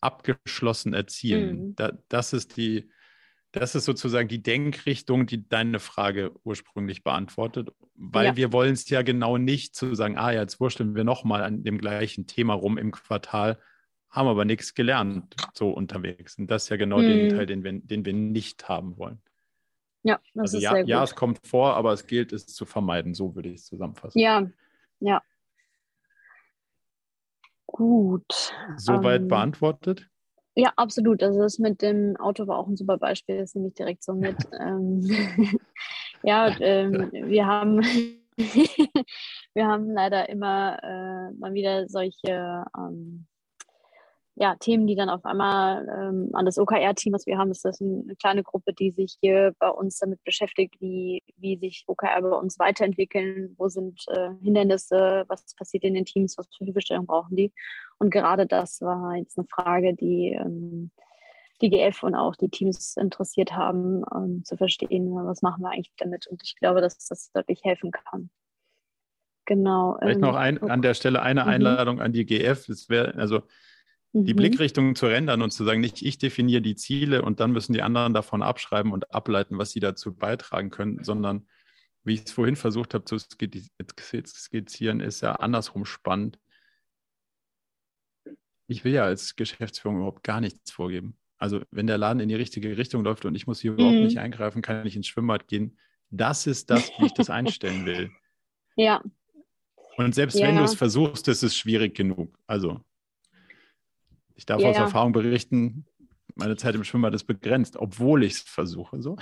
abgeschlossen erzielen? Mhm. Da, das ist die, das ist sozusagen die Denkrichtung, die deine Frage ursprünglich beantwortet, weil ja. wir wollen es ja genau nicht zu sagen, ah, jetzt wurschteln wir nochmal an dem gleichen Thema rum im Quartal, haben aber nichts gelernt so unterwegs. Und das ist ja genau mhm. den Teil, den wir, den wir nicht haben wollen. Ja, das also ist ja, sehr gut. Ja, es kommt vor, aber es gilt, es zu vermeiden. So würde ich es zusammenfassen. Ja, ja. Gut. Soweit ähm, beantwortet? Ja, absolut. Also das mit dem Auto war auch ein super Beispiel. Das nehme ich direkt so mit. <laughs> ähm, <laughs> ja, ähm, wir haben <laughs> wir haben leider immer äh, mal wieder solche ähm, ja, Themen, die dann auf einmal ähm, an das OKR-Team, was wir haben, ist das eine kleine Gruppe, die sich hier bei uns damit beschäftigt, wie, wie sich OKR bei uns weiterentwickeln, wo sind äh, Hindernisse, was passiert in den Teams, was für Hilfestellung brauchen die. Und gerade das war jetzt eine Frage, die ähm, die GF und auch die Teams interessiert haben, um zu verstehen, was machen wir eigentlich damit. Und ich glaube, dass das deutlich helfen kann. Genau. Vielleicht ähm, noch ein, an der Stelle eine mhm. Einladung an die GF. Es wäre, also die mhm. Blickrichtung zu ändern und zu sagen, nicht ich definiere die Ziele und dann müssen die anderen davon abschreiben und ableiten, was sie dazu beitragen können, sondern wie ich es vorhin versucht habe zu skizzieren, ist ja andersrum spannend. Ich will ja als Geschäftsführung überhaupt gar nichts vorgeben. Also wenn der Laden in die richtige Richtung läuft und ich muss hier mhm. überhaupt nicht eingreifen, kann ich ins Schwimmbad gehen. Das ist das, wie ich das einstellen will. <laughs> Ja. Und selbst ja. wenn du es versuchst, ist es schwierig genug. Also ich darf ja, aus Erfahrung berichten, meine Zeit im Schwimmbad ist begrenzt, obwohl ich es versuche. So.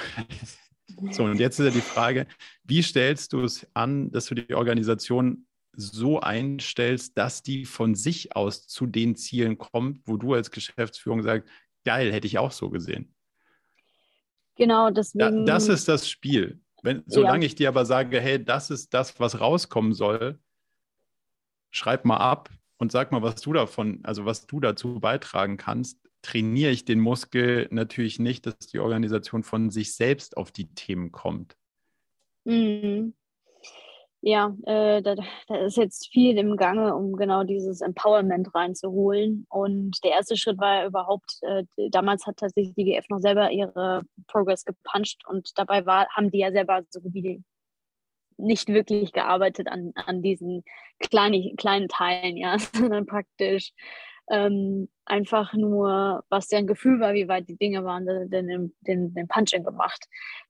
<laughs> so, und jetzt ist ja die Frage, wie stellst du es an, dass du die Organisation so einstellst, dass die von sich aus zu den Zielen kommt, wo du als Geschäftsführung sagst, geil, hätte ich auch so gesehen. Genau, deswegen. Ja, das ist das Spiel. Wenn, solange ja. ich dir aber sage, hey, das ist das, was rauskommen soll, schreib mal ab und sag mal, was du davon, also was du dazu beitragen kannst, trainiere ich den Muskel natürlich nicht, dass die Organisation von sich selbst auf die Themen kommt. Mhm. Ja, äh, da, da, ist jetzt viel im Gange, um genau dieses Empowerment reinzuholen. Und der erste Schritt war überhaupt, äh, damals hat tatsächlich die GF noch selber ihre Progress gepuncht und dabei war, haben die ja selber so wie nicht wirklich gearbeitet an, an diesen kleinen, kleinen Teilen, ja, <laughs> sondern praktisch ähm, einfach nur, was deren Gefühl war, wie weit die Dinge waren, den, den, den Punching gemacht.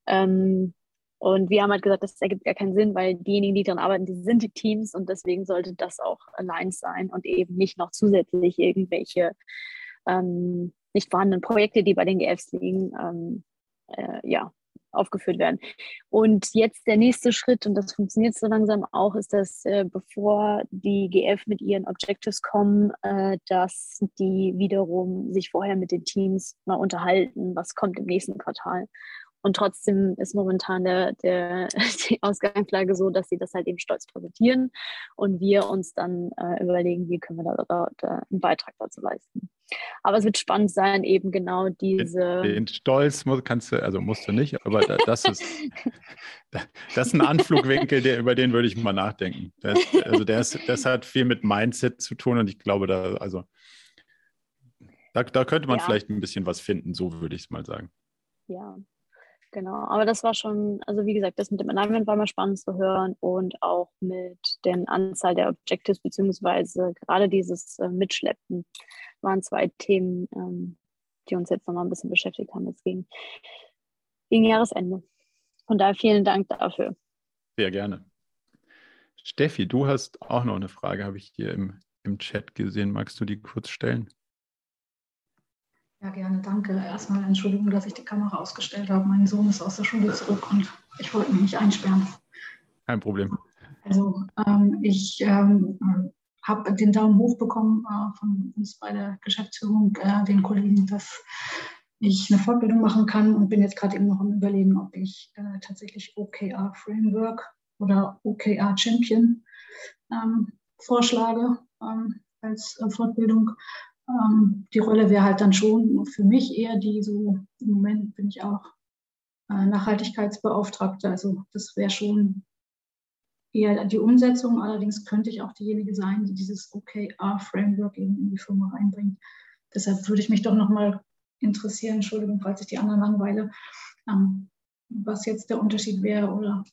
Ähm, und wir haben halt gesagt, das ergibt gar keinen Sinn, weil diejenigen, die daran arbeiten, die sind die Teams und deswegen sollte das auch allein sein und eben nicht noch zusätzlich irgendwelche ähm, nicht vorhandenen Projekte, die bei den GFs liegen, ähm, äh, ja, aufgeführt werden. Und jetzt der nächste Schritt, und das funktioniert so langsam auch, ist, dass äh, bevor die GF mit ihren Objectives kommen, äh, dass die wiederum sich vorher mit den Teams mal unterhalten, was kommt im nächsten Quartal. Und trotzdem ist momentan der, der, <laughs> die Ausgangslage so, dass sie das halt eben stolz präsentieren und wir uns dann äh, überlegen, wie können wir da, da, da, einen Beitrag dazu leisten. Aber es wird spannend sein, eben genau diese. Den, den Stolz muss, kannst du, also musst du nicht, aber das ist, <laughs> das ist ein Anflugwinkel, der, über den würde ich mal nachdenken. Das, also der ist, das hat viel mit Mindset zu tun und ich glaube, da, also da, da könnte man ja. vielleicht ein bisschen was finden, so würde ich es mal sagen. Ja, Genau, aber das war schon, also wie gesagt, das mit dem Alignment war mal spannend zu hören und auch mit der Anzahl der Objectives, beziehungsweise gerade dieses äh, Mitschleppen waren zwei Themen, ähm, die uns jetzt nochmal ein bisschen beschäftigt haben, jetzt gegen, gegen Jahresende. Von daher vielen Dank dafür. Sehr gerne. Steffi, du hast auch noch eine Frage, habe ich hier im, im Chat gesehen. Magst du die kurz stellen? Ja, gerne, danke. Erstmal Entschuldigung, dass ich die Kamera ausgestellt habe. Mein Sohn ist aus der Schule zurück und ich wollte mich nicht einsperren. Kein Problem. Also ähm, ich ähm, habe den Daumen hoch bekommen äh, von uns bei der Geschäftsführung, äh, den Kollegen, dass ich eine Fortbildung machen kann und bin jetzt gerade eben noch am Überlegen, ob ich äh, tatsächlich OKR Framework oder OKR Champion ähm, vorschlage ähm, als äh, Fortbildung ähm, die Rolle wäre halt dann schon für mich eher die, so im Moment bin ich auch äh, Nachhaltigkeitsbeauftragte, also das wäre schon eher die Umsetzung. Allerdings könnte ich auch diejenige sein, die dieses OKR-Framework in die Firma reinbringt. Deshalb würde ich mich doch nochmal interessieren, Entschuldigung, falls ich die anderen langweile, ähm, was jetzt der Unterschied wäre oder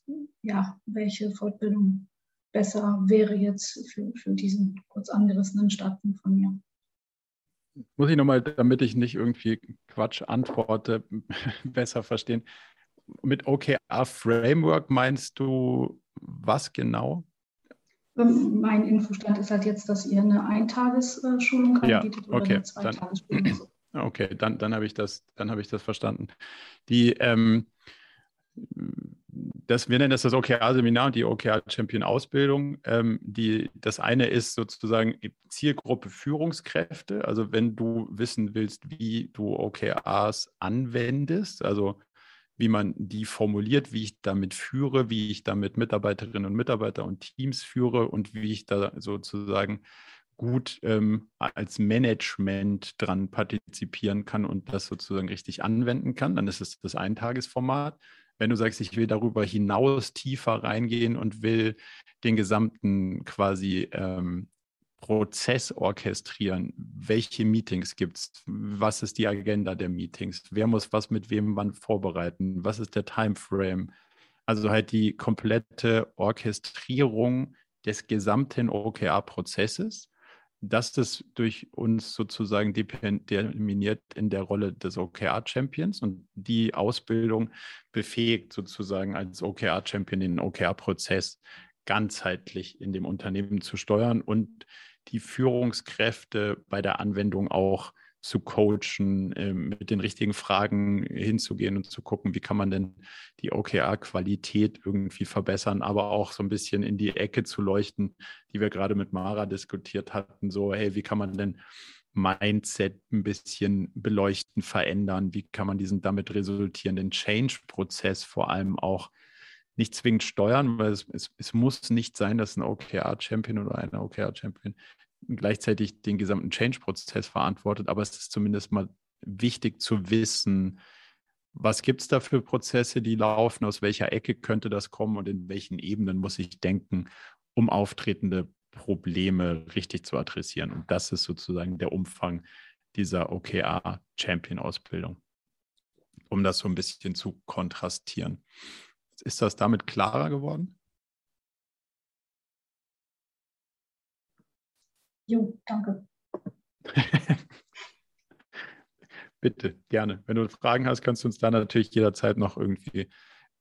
ja, welche Fortbildung besser wäre jetzt für, für diesen kurz angerissenen Starten von mir muss ich nochmal, damit ich nicht irgendwie Quatsch antworte, <laughs> besser verstehen. Mit OKR Framework meinst du was genau? Ähm, mein Infostand ist halt jetzt, dass ihr eine Eintagesschulung anbietet ja, okay. oder eine Zweitagesschulung. Okay, dann, dann habe ich, das, hab ich das verstanden. Die, ähm, das, wir nennen das das OKR-Seminar und die OKR-Champion-Ausbildung. Ähm, das eine ist sozusagen Zielgruppe Führungskräfte. Also wenn du wissen willst, wie du OKRs anwendest, also wie man die formuliert, wie ich damit führe, wie ich damit Mitarbeiterinnen und Mitarbeiter und Teams führe und wie ich da sozusagen gut ähm, als Management dran partizipieren kann und das sozusagen richtig anwenden kann, dann ist es das Eintagesformat wenn du sagst, ich will darüber hinaus tiefer reingehen und will den gesamten quasi ähm, Prozess orchestrieren, welche Meetings gibt es, was ist die Agenda der Meetings, wer muss was mit wem wann vorbereiten, was ist der Timeframe, also halt die komplette Orchestrierung des gesamten OKR-Prozesses das ist durch uns sozusagen determiniert in der Rolle des OKR-Champions und die Ausbildung befähigt sozusagen als OKR-Champion den OKR-Prozess ganzheitlich in dem Unternehmen zu steuern und die Führungskräfte bei der Anwendung auch zu coachen, äh, mit den richtigen Fragen hinzugehen und zu gucken, wie kann man denn die OKR-Qualität irgendwie verbessern, aber auch so ein bisschen in die Ecke zu leuchten, die wir gerade mit Mara diskutiert hatten, so, hey, wie kann man denn Mindset ein bisschen beleuchten, verändern? Wie kann man diesen damit resultierenden Change-Prozess vor allem auch nicht zwingend steuern, weil es, es, es muss nicht sein, dass ein OKR-Champion oder eine OKR-Champion gleichzeitig den gesamten Change-Prozess verantwortet, aber es ist zumindest mal wichtig zu wissen, was gibt es da für Prozesse, die laufen, aus welcher Ecke könnte das kommen und in welchen Ebenen muss ich denken, um auftretende Probleme richtig zu adressieren. Und das ist sozusagen der Umfang dieser OKR-Champion-Ausbildung, um das so ein bisschen zu kontrastieren. Ist das damit klarer geworden? Jo, danke. <laughs> Bitte, gerne. Wenn du Fragen hast, kannst du uns da natürlich jederzeit noch irgendwie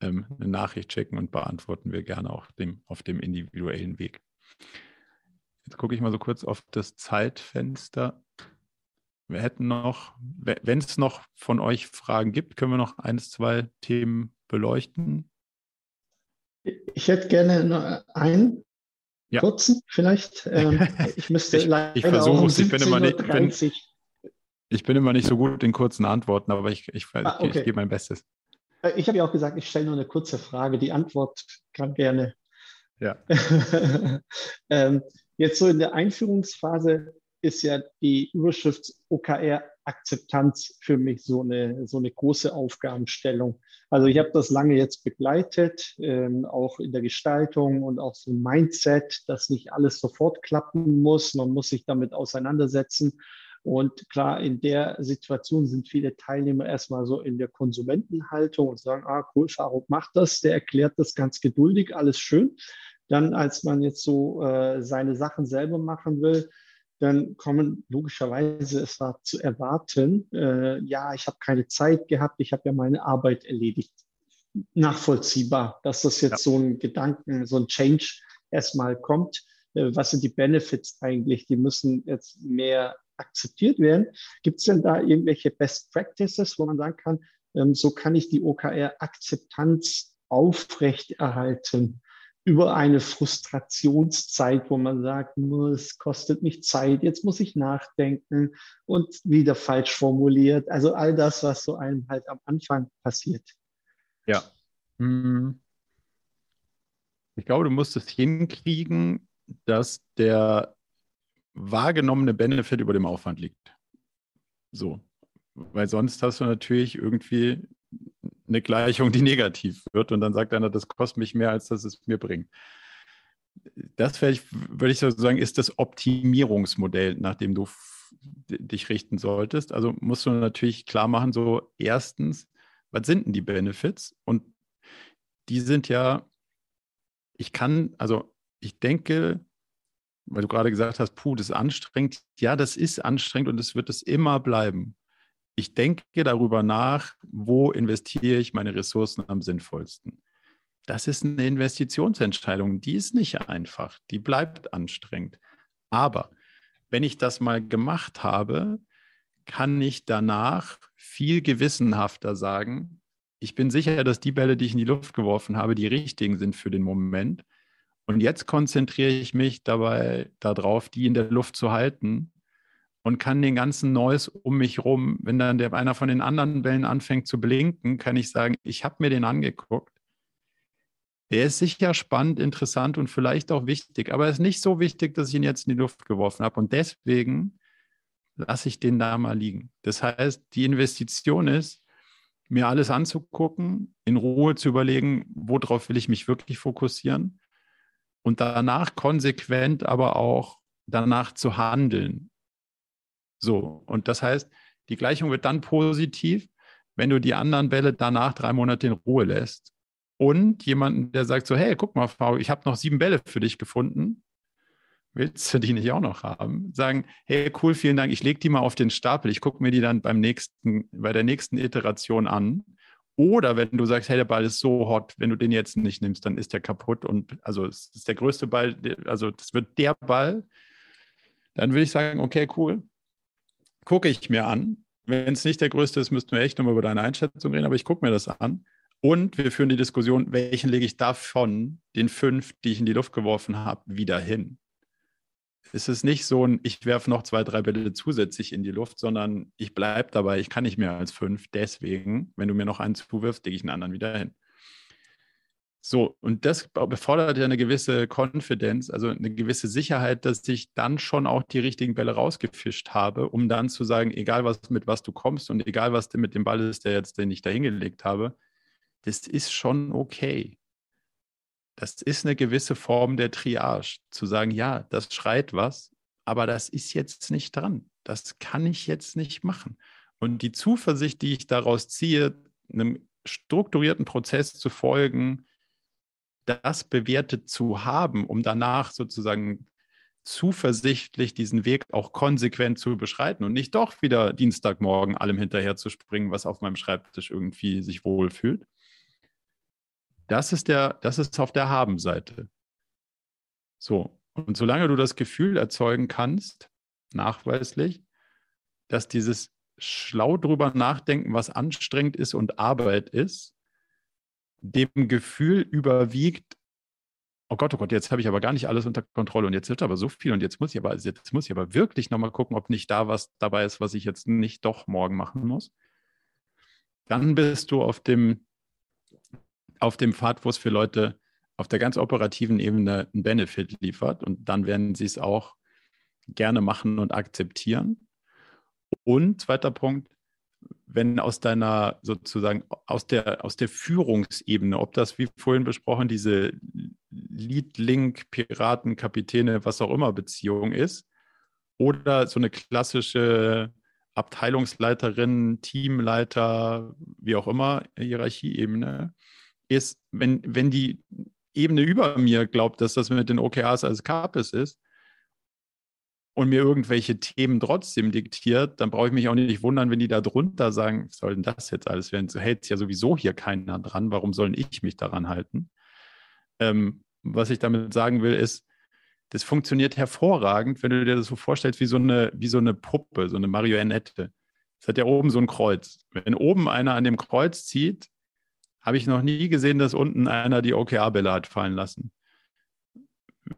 ähm, eine Nachricht checken und beantworten wir gerne auch dem, auf dem individuellen Weg. Jetzt gucke ich mal so kurz auf das Zeitfenster. Wir hätten noch, wenn es noch von euch Fragen gibt, können wir noch eins, zwei Themen beleuchten. Ich hätte gerne noch einen ja. kurzen vielleicht. Ähm, <laughs> ich müsste ich, leider ich versuche um ich bin immer nicht, bin, ich bin immer nicht so gut in kurzen Antworten, aber ich, ich, ah, okay. ich gebe mein Bestes. Äh, ich habe ja auch gesagt, ich stelle nur eine kurze Frage. Die Antwort kann gerne. Ja. <laughs> ähm, jetzt so in der Einführungsphase ist ja die Überschrift OKR Akzeptanz für mich so eine, so eine große Aufgabenstellung. Also ich habe das lange jetzt begleitet, ähm, auch in der Gestaltung und auch so ein Mindset, dass nicht alles sofort klappen muss. Man muss sich damit auseinandersetzen. Und klar, in der Situation sind viele Teilnehmer erstmal so in der Konsumentenhaltung und sagen, ah, cool, Faruk macht das, der erklärt das ganz geduldig, alles schön. Dann, als man jetzt so äh, seine Sachen selber machen will, dann kommen logischerweise, es war zu erwarten, äh, ja, ich habe keine Zeit gehabt, ich habe ja meine Arbeit erledigt. Nachvollziehbar, dass das jetzt ja. so ein Gedanken, so ein Change erstmal kommt. Äh, was sind die Benefits eigentlich? Die müssen jetzt mehr akzeptiert werden. Gibt es denn da irgendwelche Best Practices, wo man sagen kann, ähm, so kann ich die OKR-Akzeptanz aufrechterhalten? Über eine Frustrationszeit, wo man sagt, es kostet mich Zeit, jetzt muss ich nachdenken und wieder falsch formuliert. Also all das, was so einem halt am Anfang passiert. Ja. Hm. Ich glaube, du musst es hinkriegen, dass der wahrgenommene Benefit über dem Aufwand liegt. So. Weil sonst hast du natürlich irgendwie eine Gleichung, die negativ wird und dann sagt einer, das kostet mich mehr, als dass es mir bringt. Das ich, würde ich so sagen, ist das Optimierungsmodell, nach dem du dich richten solltest. Also musst du natürlich klar machen, so erstens, was sind denn die Benefits? Und die sind ja, ich kann, also ich denke, weil du gerade gesagt hast, puh, das ist anstrengend. Ja, das ist anstrengend und es wird es immer bleiben ich denke darüber nach, wo investiere ich meine Ressourcen am sinnvollsten. Das ist eine Investitionsentscheidung, die ist nicht einfach, die bleibt anstrengend. Aber wenn ich das mal gemacht habe, kann ich danach viel gewissenhafter sagen, ich bin sicher, dass die Bälle, die ich in die Luft geworfen habe, die richtigen sind für den Moment. Und jetzt konzentriere ich mich dabei darauf, die in der Luft zu halten und kann den ganzen Noise um mich rum, wenn dann der, einer von den anderen Bällen anfängt zu blinken, kann ich sagen, ich habe mir den angeguckt. Der ist sicher spannend, interessant und vielleicht auch wichtig, aber er ist nicht so wichtig, dass ich ihn jetzt in die Luft geworfen habe. Und deswegen lasse ich den da mal liegen. Das heißt, die Investition ist, mir alles anzugucken, in Ruhe zu überlegen, worauf will ich mich wirklich fokussieren und danach konsequent aber auch danach zu handeln. So, und das heißt, die Gleichung wird dann positiv, wenn du die anderen Bälle danach drei Monate in Ruhe lässt. Und jemanden, der sagt so, hey, guck mal, Frau, ich habe noch sieben Bälle für dich gefunden. Willst du die nicht auch noch haben? Sagen, hey, cool, vielen Dank, ich lege die mal auf den Stapel. Ich gucke mir die dann beim nächsten, bei der nächsten Iteration an. Oder wenn du sagst, hey, der Ball ist so hot, wenn du den jetzt nicht nimmst, dann ist der kaputt. Und also es ist der größte Ball, also das wird der Ball. Dann würde ich sagen, okay, cool, gucke ich mir an. Wenn es nicht der größte ist, müssten wir echt nochmal über deine Einschätzung reden, aber ich gucke mir das an. Und wir führen die Diskussion, welchen lege ich davon, den fünf, die ich in die Luft geworfen habe, wieder hin. es ist nicht so ein, ich werfe noch zwei, drei Bälle zusätzlich in die Luft, sondern ich bleibe dabei, ich kann nicht mehr als fünf. Deswegen, wenn du mir noch einen zuwirfst, lege ich einen anderen wieder hin. So, und das befordert ja eine gewisse Konfidenz, also eine gewisse Sicherheit, dass ich dann schon auch die richtigen Bälle rausgefischt habe, um dann zu sagen, egal was mit was du kommst und egal was mit dem Ball ist, der jetzt, den ich da hingelegt habe, das ist schon okay. Das ist eine gewisse Form der Triage, zu sagen, ja, das schreit was, aber das ist jetzt nicht dran. Das kann ich jetzt nicht machen. Und die Zuversicht, die ich daraus ziehe, einem strukturierten Prozess zu folgen, das bewertet zu haben, um danach sozusagen zuversichtlich diesen Weg auch konsequent zu beschreiten und nicht doch wieder Dienstagmorgen allem hinterher zu springen, was auf meinem Schreibtisch irgendwie sich wohlfühlt. Das ist der, das ist auf der Haben-Seite. So. Und solange du das Gefühl erzeugen kannst, nachweislich, dass dieses schlau drüber nachdenken, was anstrengend ist und Arbeit ist, dem Gefühl überwiegt, oh Gott, oh Gott, jetzt habe ich aber gar nicht alles unter Kontrolle und jetzt wird aber so viel und jetzt muss ich aber, jetzt muss ich aber wirklich nochmal gucken, ob nicht da was dabei ist, was ich jetzt nicht doch morgen machen muss. Dann bist du auf dem, auf dem Pfad, wo es für Leute auf der ganz operativen Ebene einen Benefit liefert und dann werden sie es auch gerne machen und akzeptieren. Und zweiter Punkt, wenn aus deiner sozusagen aus der, aus der Führungsebene, ob das wie vorhin besprochen, diese Lead-Link, Piraten, Kapitäne, was auch immer Beziehung ist, oder so eine klassische Abteilungsleiterin, Teamleiter, wie auch immer, Hierarchieebene, ist, wenn, wenn die Ebene über mir glaubt, dass das mit den OKRs als Kapis ist, und mir irgendwelche Themen trotzdem diktiert, dann brauche ich mich auch nicht wundern, wenn die da drunter sagen, was soll denn das jetzt alles werden? So hält es ja sowieso hier keiner dran, warum sollen ich mich daran halten? Ähm, was ich damit sagen will, ist, das funktioniert hervorragend, wenn du dir das so vorstellst wie so eine, wie so eine Puppe, so eine Marionette. Es hat ja oben so ein Kreuz. Wenn oben einer an dem Kreuz zieht, habe ich noch nie gesehen, dass unten einer die OKR-Bälle hat fallen lassen.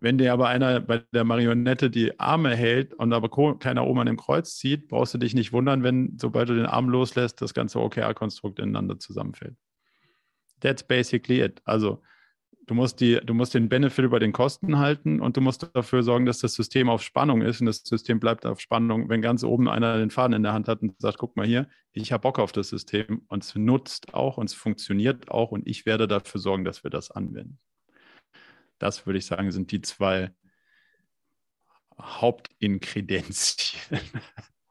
Wenn dir aber einer bei der Marionette die Arme hält und aber keiner oben an dem Kreuz zieht, brauchst du dich nicht wundern, wenn, sobald du den Arm loslässt, das ganze OKR-Konstrukt ineinander zusammenfällt. That's basically it. Also du musst, die, du musst den Benefit über den Kosten halten und du musst dafür sorgen, dass das System auf Spannung ist und das System bleibt auf Spannung, wenn ganz oben einer den Faden in der Hand hat und sagt, guck mal hier, ich habe Bock auf das System und es nutzt auch und es funktioniert auch und ich werde dafür sorgen, dass wir das anwenden. Das würde ich sagen, sind die zwei Hauptinkredenzien.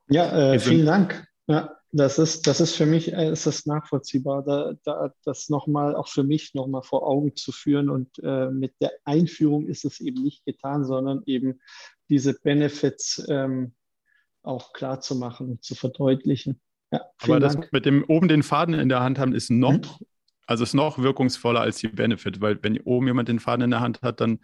Ja, äh, vielen Dank. Ja, das ist, das ist für mich äh, ist das nachvollziehbar, da, da, das nochmal auch für mich nochmal vor Augen zu führen. Und äh, mit der Einführung ist es eben nicht getan, sondern eben diese Benefits ähm, auch klar zu machen und zu verdeutlichen. Ja, Aber das Dank. mit dem oben den Faden in der Hand haben ist noch hm? Also ist noch wirkungsvoller als die Benefit, weil wenn oben jemand den Faden in der Hand hat, dann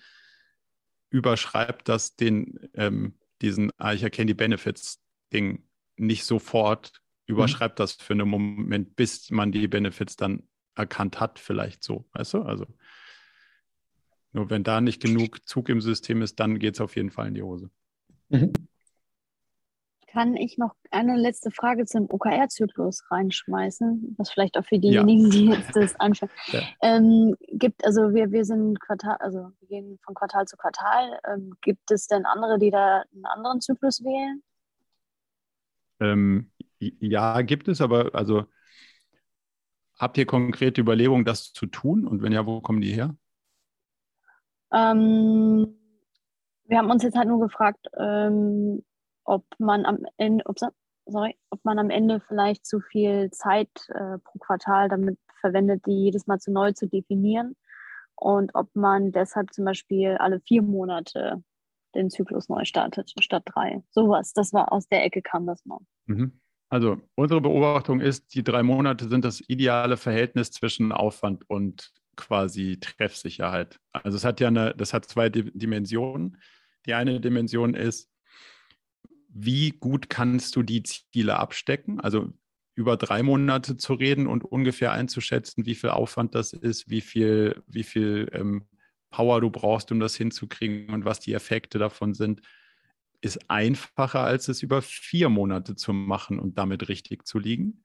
überschreibt das den, ähm, diesen, ah, ich erkenne die Benefits-Ding nicht sofort, überschreibt mhm. das für einen Moment, bis man die Benefits dann erkannt hat, vielleicht so, weißt du? Also nur wenn da nicht genug Zug im System ist, dann geht es auf jeden Fall in die Hose. Mhm kann ich noch eine letzte Frage zum OKR-Zyklus reinschmeißen, was vielleicht auch für diejenigen, ja. die jetzt das anschauen. <laughs> Ja. Ähm, gibt, also wir, wir sind Quartal, also wir gehen von Quartal zu Quartal. Ähm, gibt es denn andere, die da einen anderen Zyklus wählen? Ähm, ja, gibt es, aber also habt ihr konkrete Überlegungen, das zu tun? Und wenn ja, wo kommen die her? Ähm, wir haben uns jetzt halt nur gefragt, ähm, ob man am Ende, ups, sorry, ob man am Ende vielleicht zu viel Zeit äh, pro Quartal damit verwendet, die jedes Mal zu neu zu definieren und ob man deshalb zum Beispiel alle vier Monate den Zyklus neu startet statt drei. Sowas, das war aus der Ecke kam das mal. Mhm. Also unsere Beobachtung ist, die drei Monate sind das ideale Verhältnis zwischen Aufwand und quasi Treffsicherheit. Also es hat ja eine, das hat zwei Dimensionen. Die eine Dimension ist, wie gut kannst du die Ziele abstecken? Also über drei Monate zu reden und ungefähr einzuschätzen, wie viel Aufwand das ist, wie viel, wie viel ähm, Power du brauchst, um das hinzukriegen und was die Effekte davon sind, ist einfacher, als es über vier Monate zu machen und damit richtig zu liegen.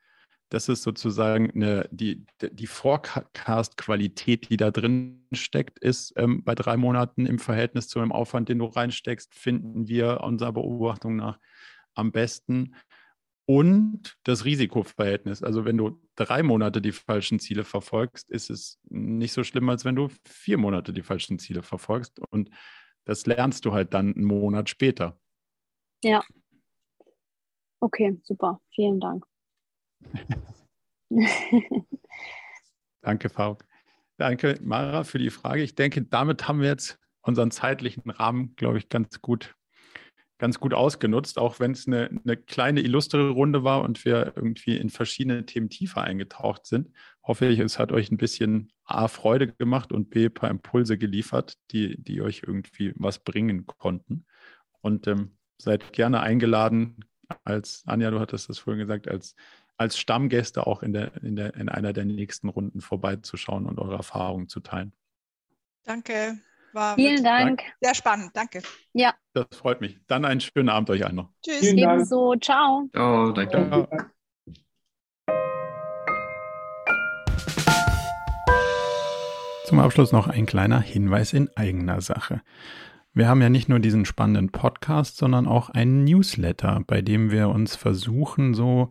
Das ist sozusagen eine, die, die Forecast-Qualität, die da drin steckt, ist ähm, bei drei Monaten im Verhältnis zu dem Aufwand, den du reinsteckst, finden wir unserer Beobachtung nach am besten. Und das Risikoverhältnis. Also wenn du drei Monate die falschen Ziele verfolgst, ist es nicht so schlimm, als wenn du vier Monate die falschen Ziele verfolgst. Und das lernst du halt dann einen Monat später. Ja. Okay, super. Vielen Dank. <laughs> Danke, Fauk. Danke, Mara, für die Frage. Ich denke, damit haben wir jetzt unseren zeitlichen Rahmen, glaube ich, ganz gut, ganz gut ausgenutzt, auch wenn es eine, eine kleine illustre Runde war und wir irgendwie in verschiedene Themen tiefer eingetaucht sind. Hoffe ich, es hat euch ein bisschen A, Freude gemacht und B, ein paar Impulse geliefert, die, die euch irgendwie was bringen konnten. Und ähm, seid gerne eingeladen, als Anja, du hattest das vorhin gesagt, als als Stammgäste auch in, der, in, der, in einer der nächsten Runden vorbeizuschauen und eure Erfahrungen zu teilen. Danke. War Vielen Dank. Sehr spannend. Danke. Ja. Das freut mich. Dann einen schönen Abend euch allen noch. Tschüss. Ebenso. Ciao. Ciao. Danke. Ciao. Zum Abschluss noch ein kleiner Hinweis in eigener Sache. Wir haben ja nicht nur diesen spannenden Podcast, sondern auch einen Newsletter, bei dem wir uns versuchen, so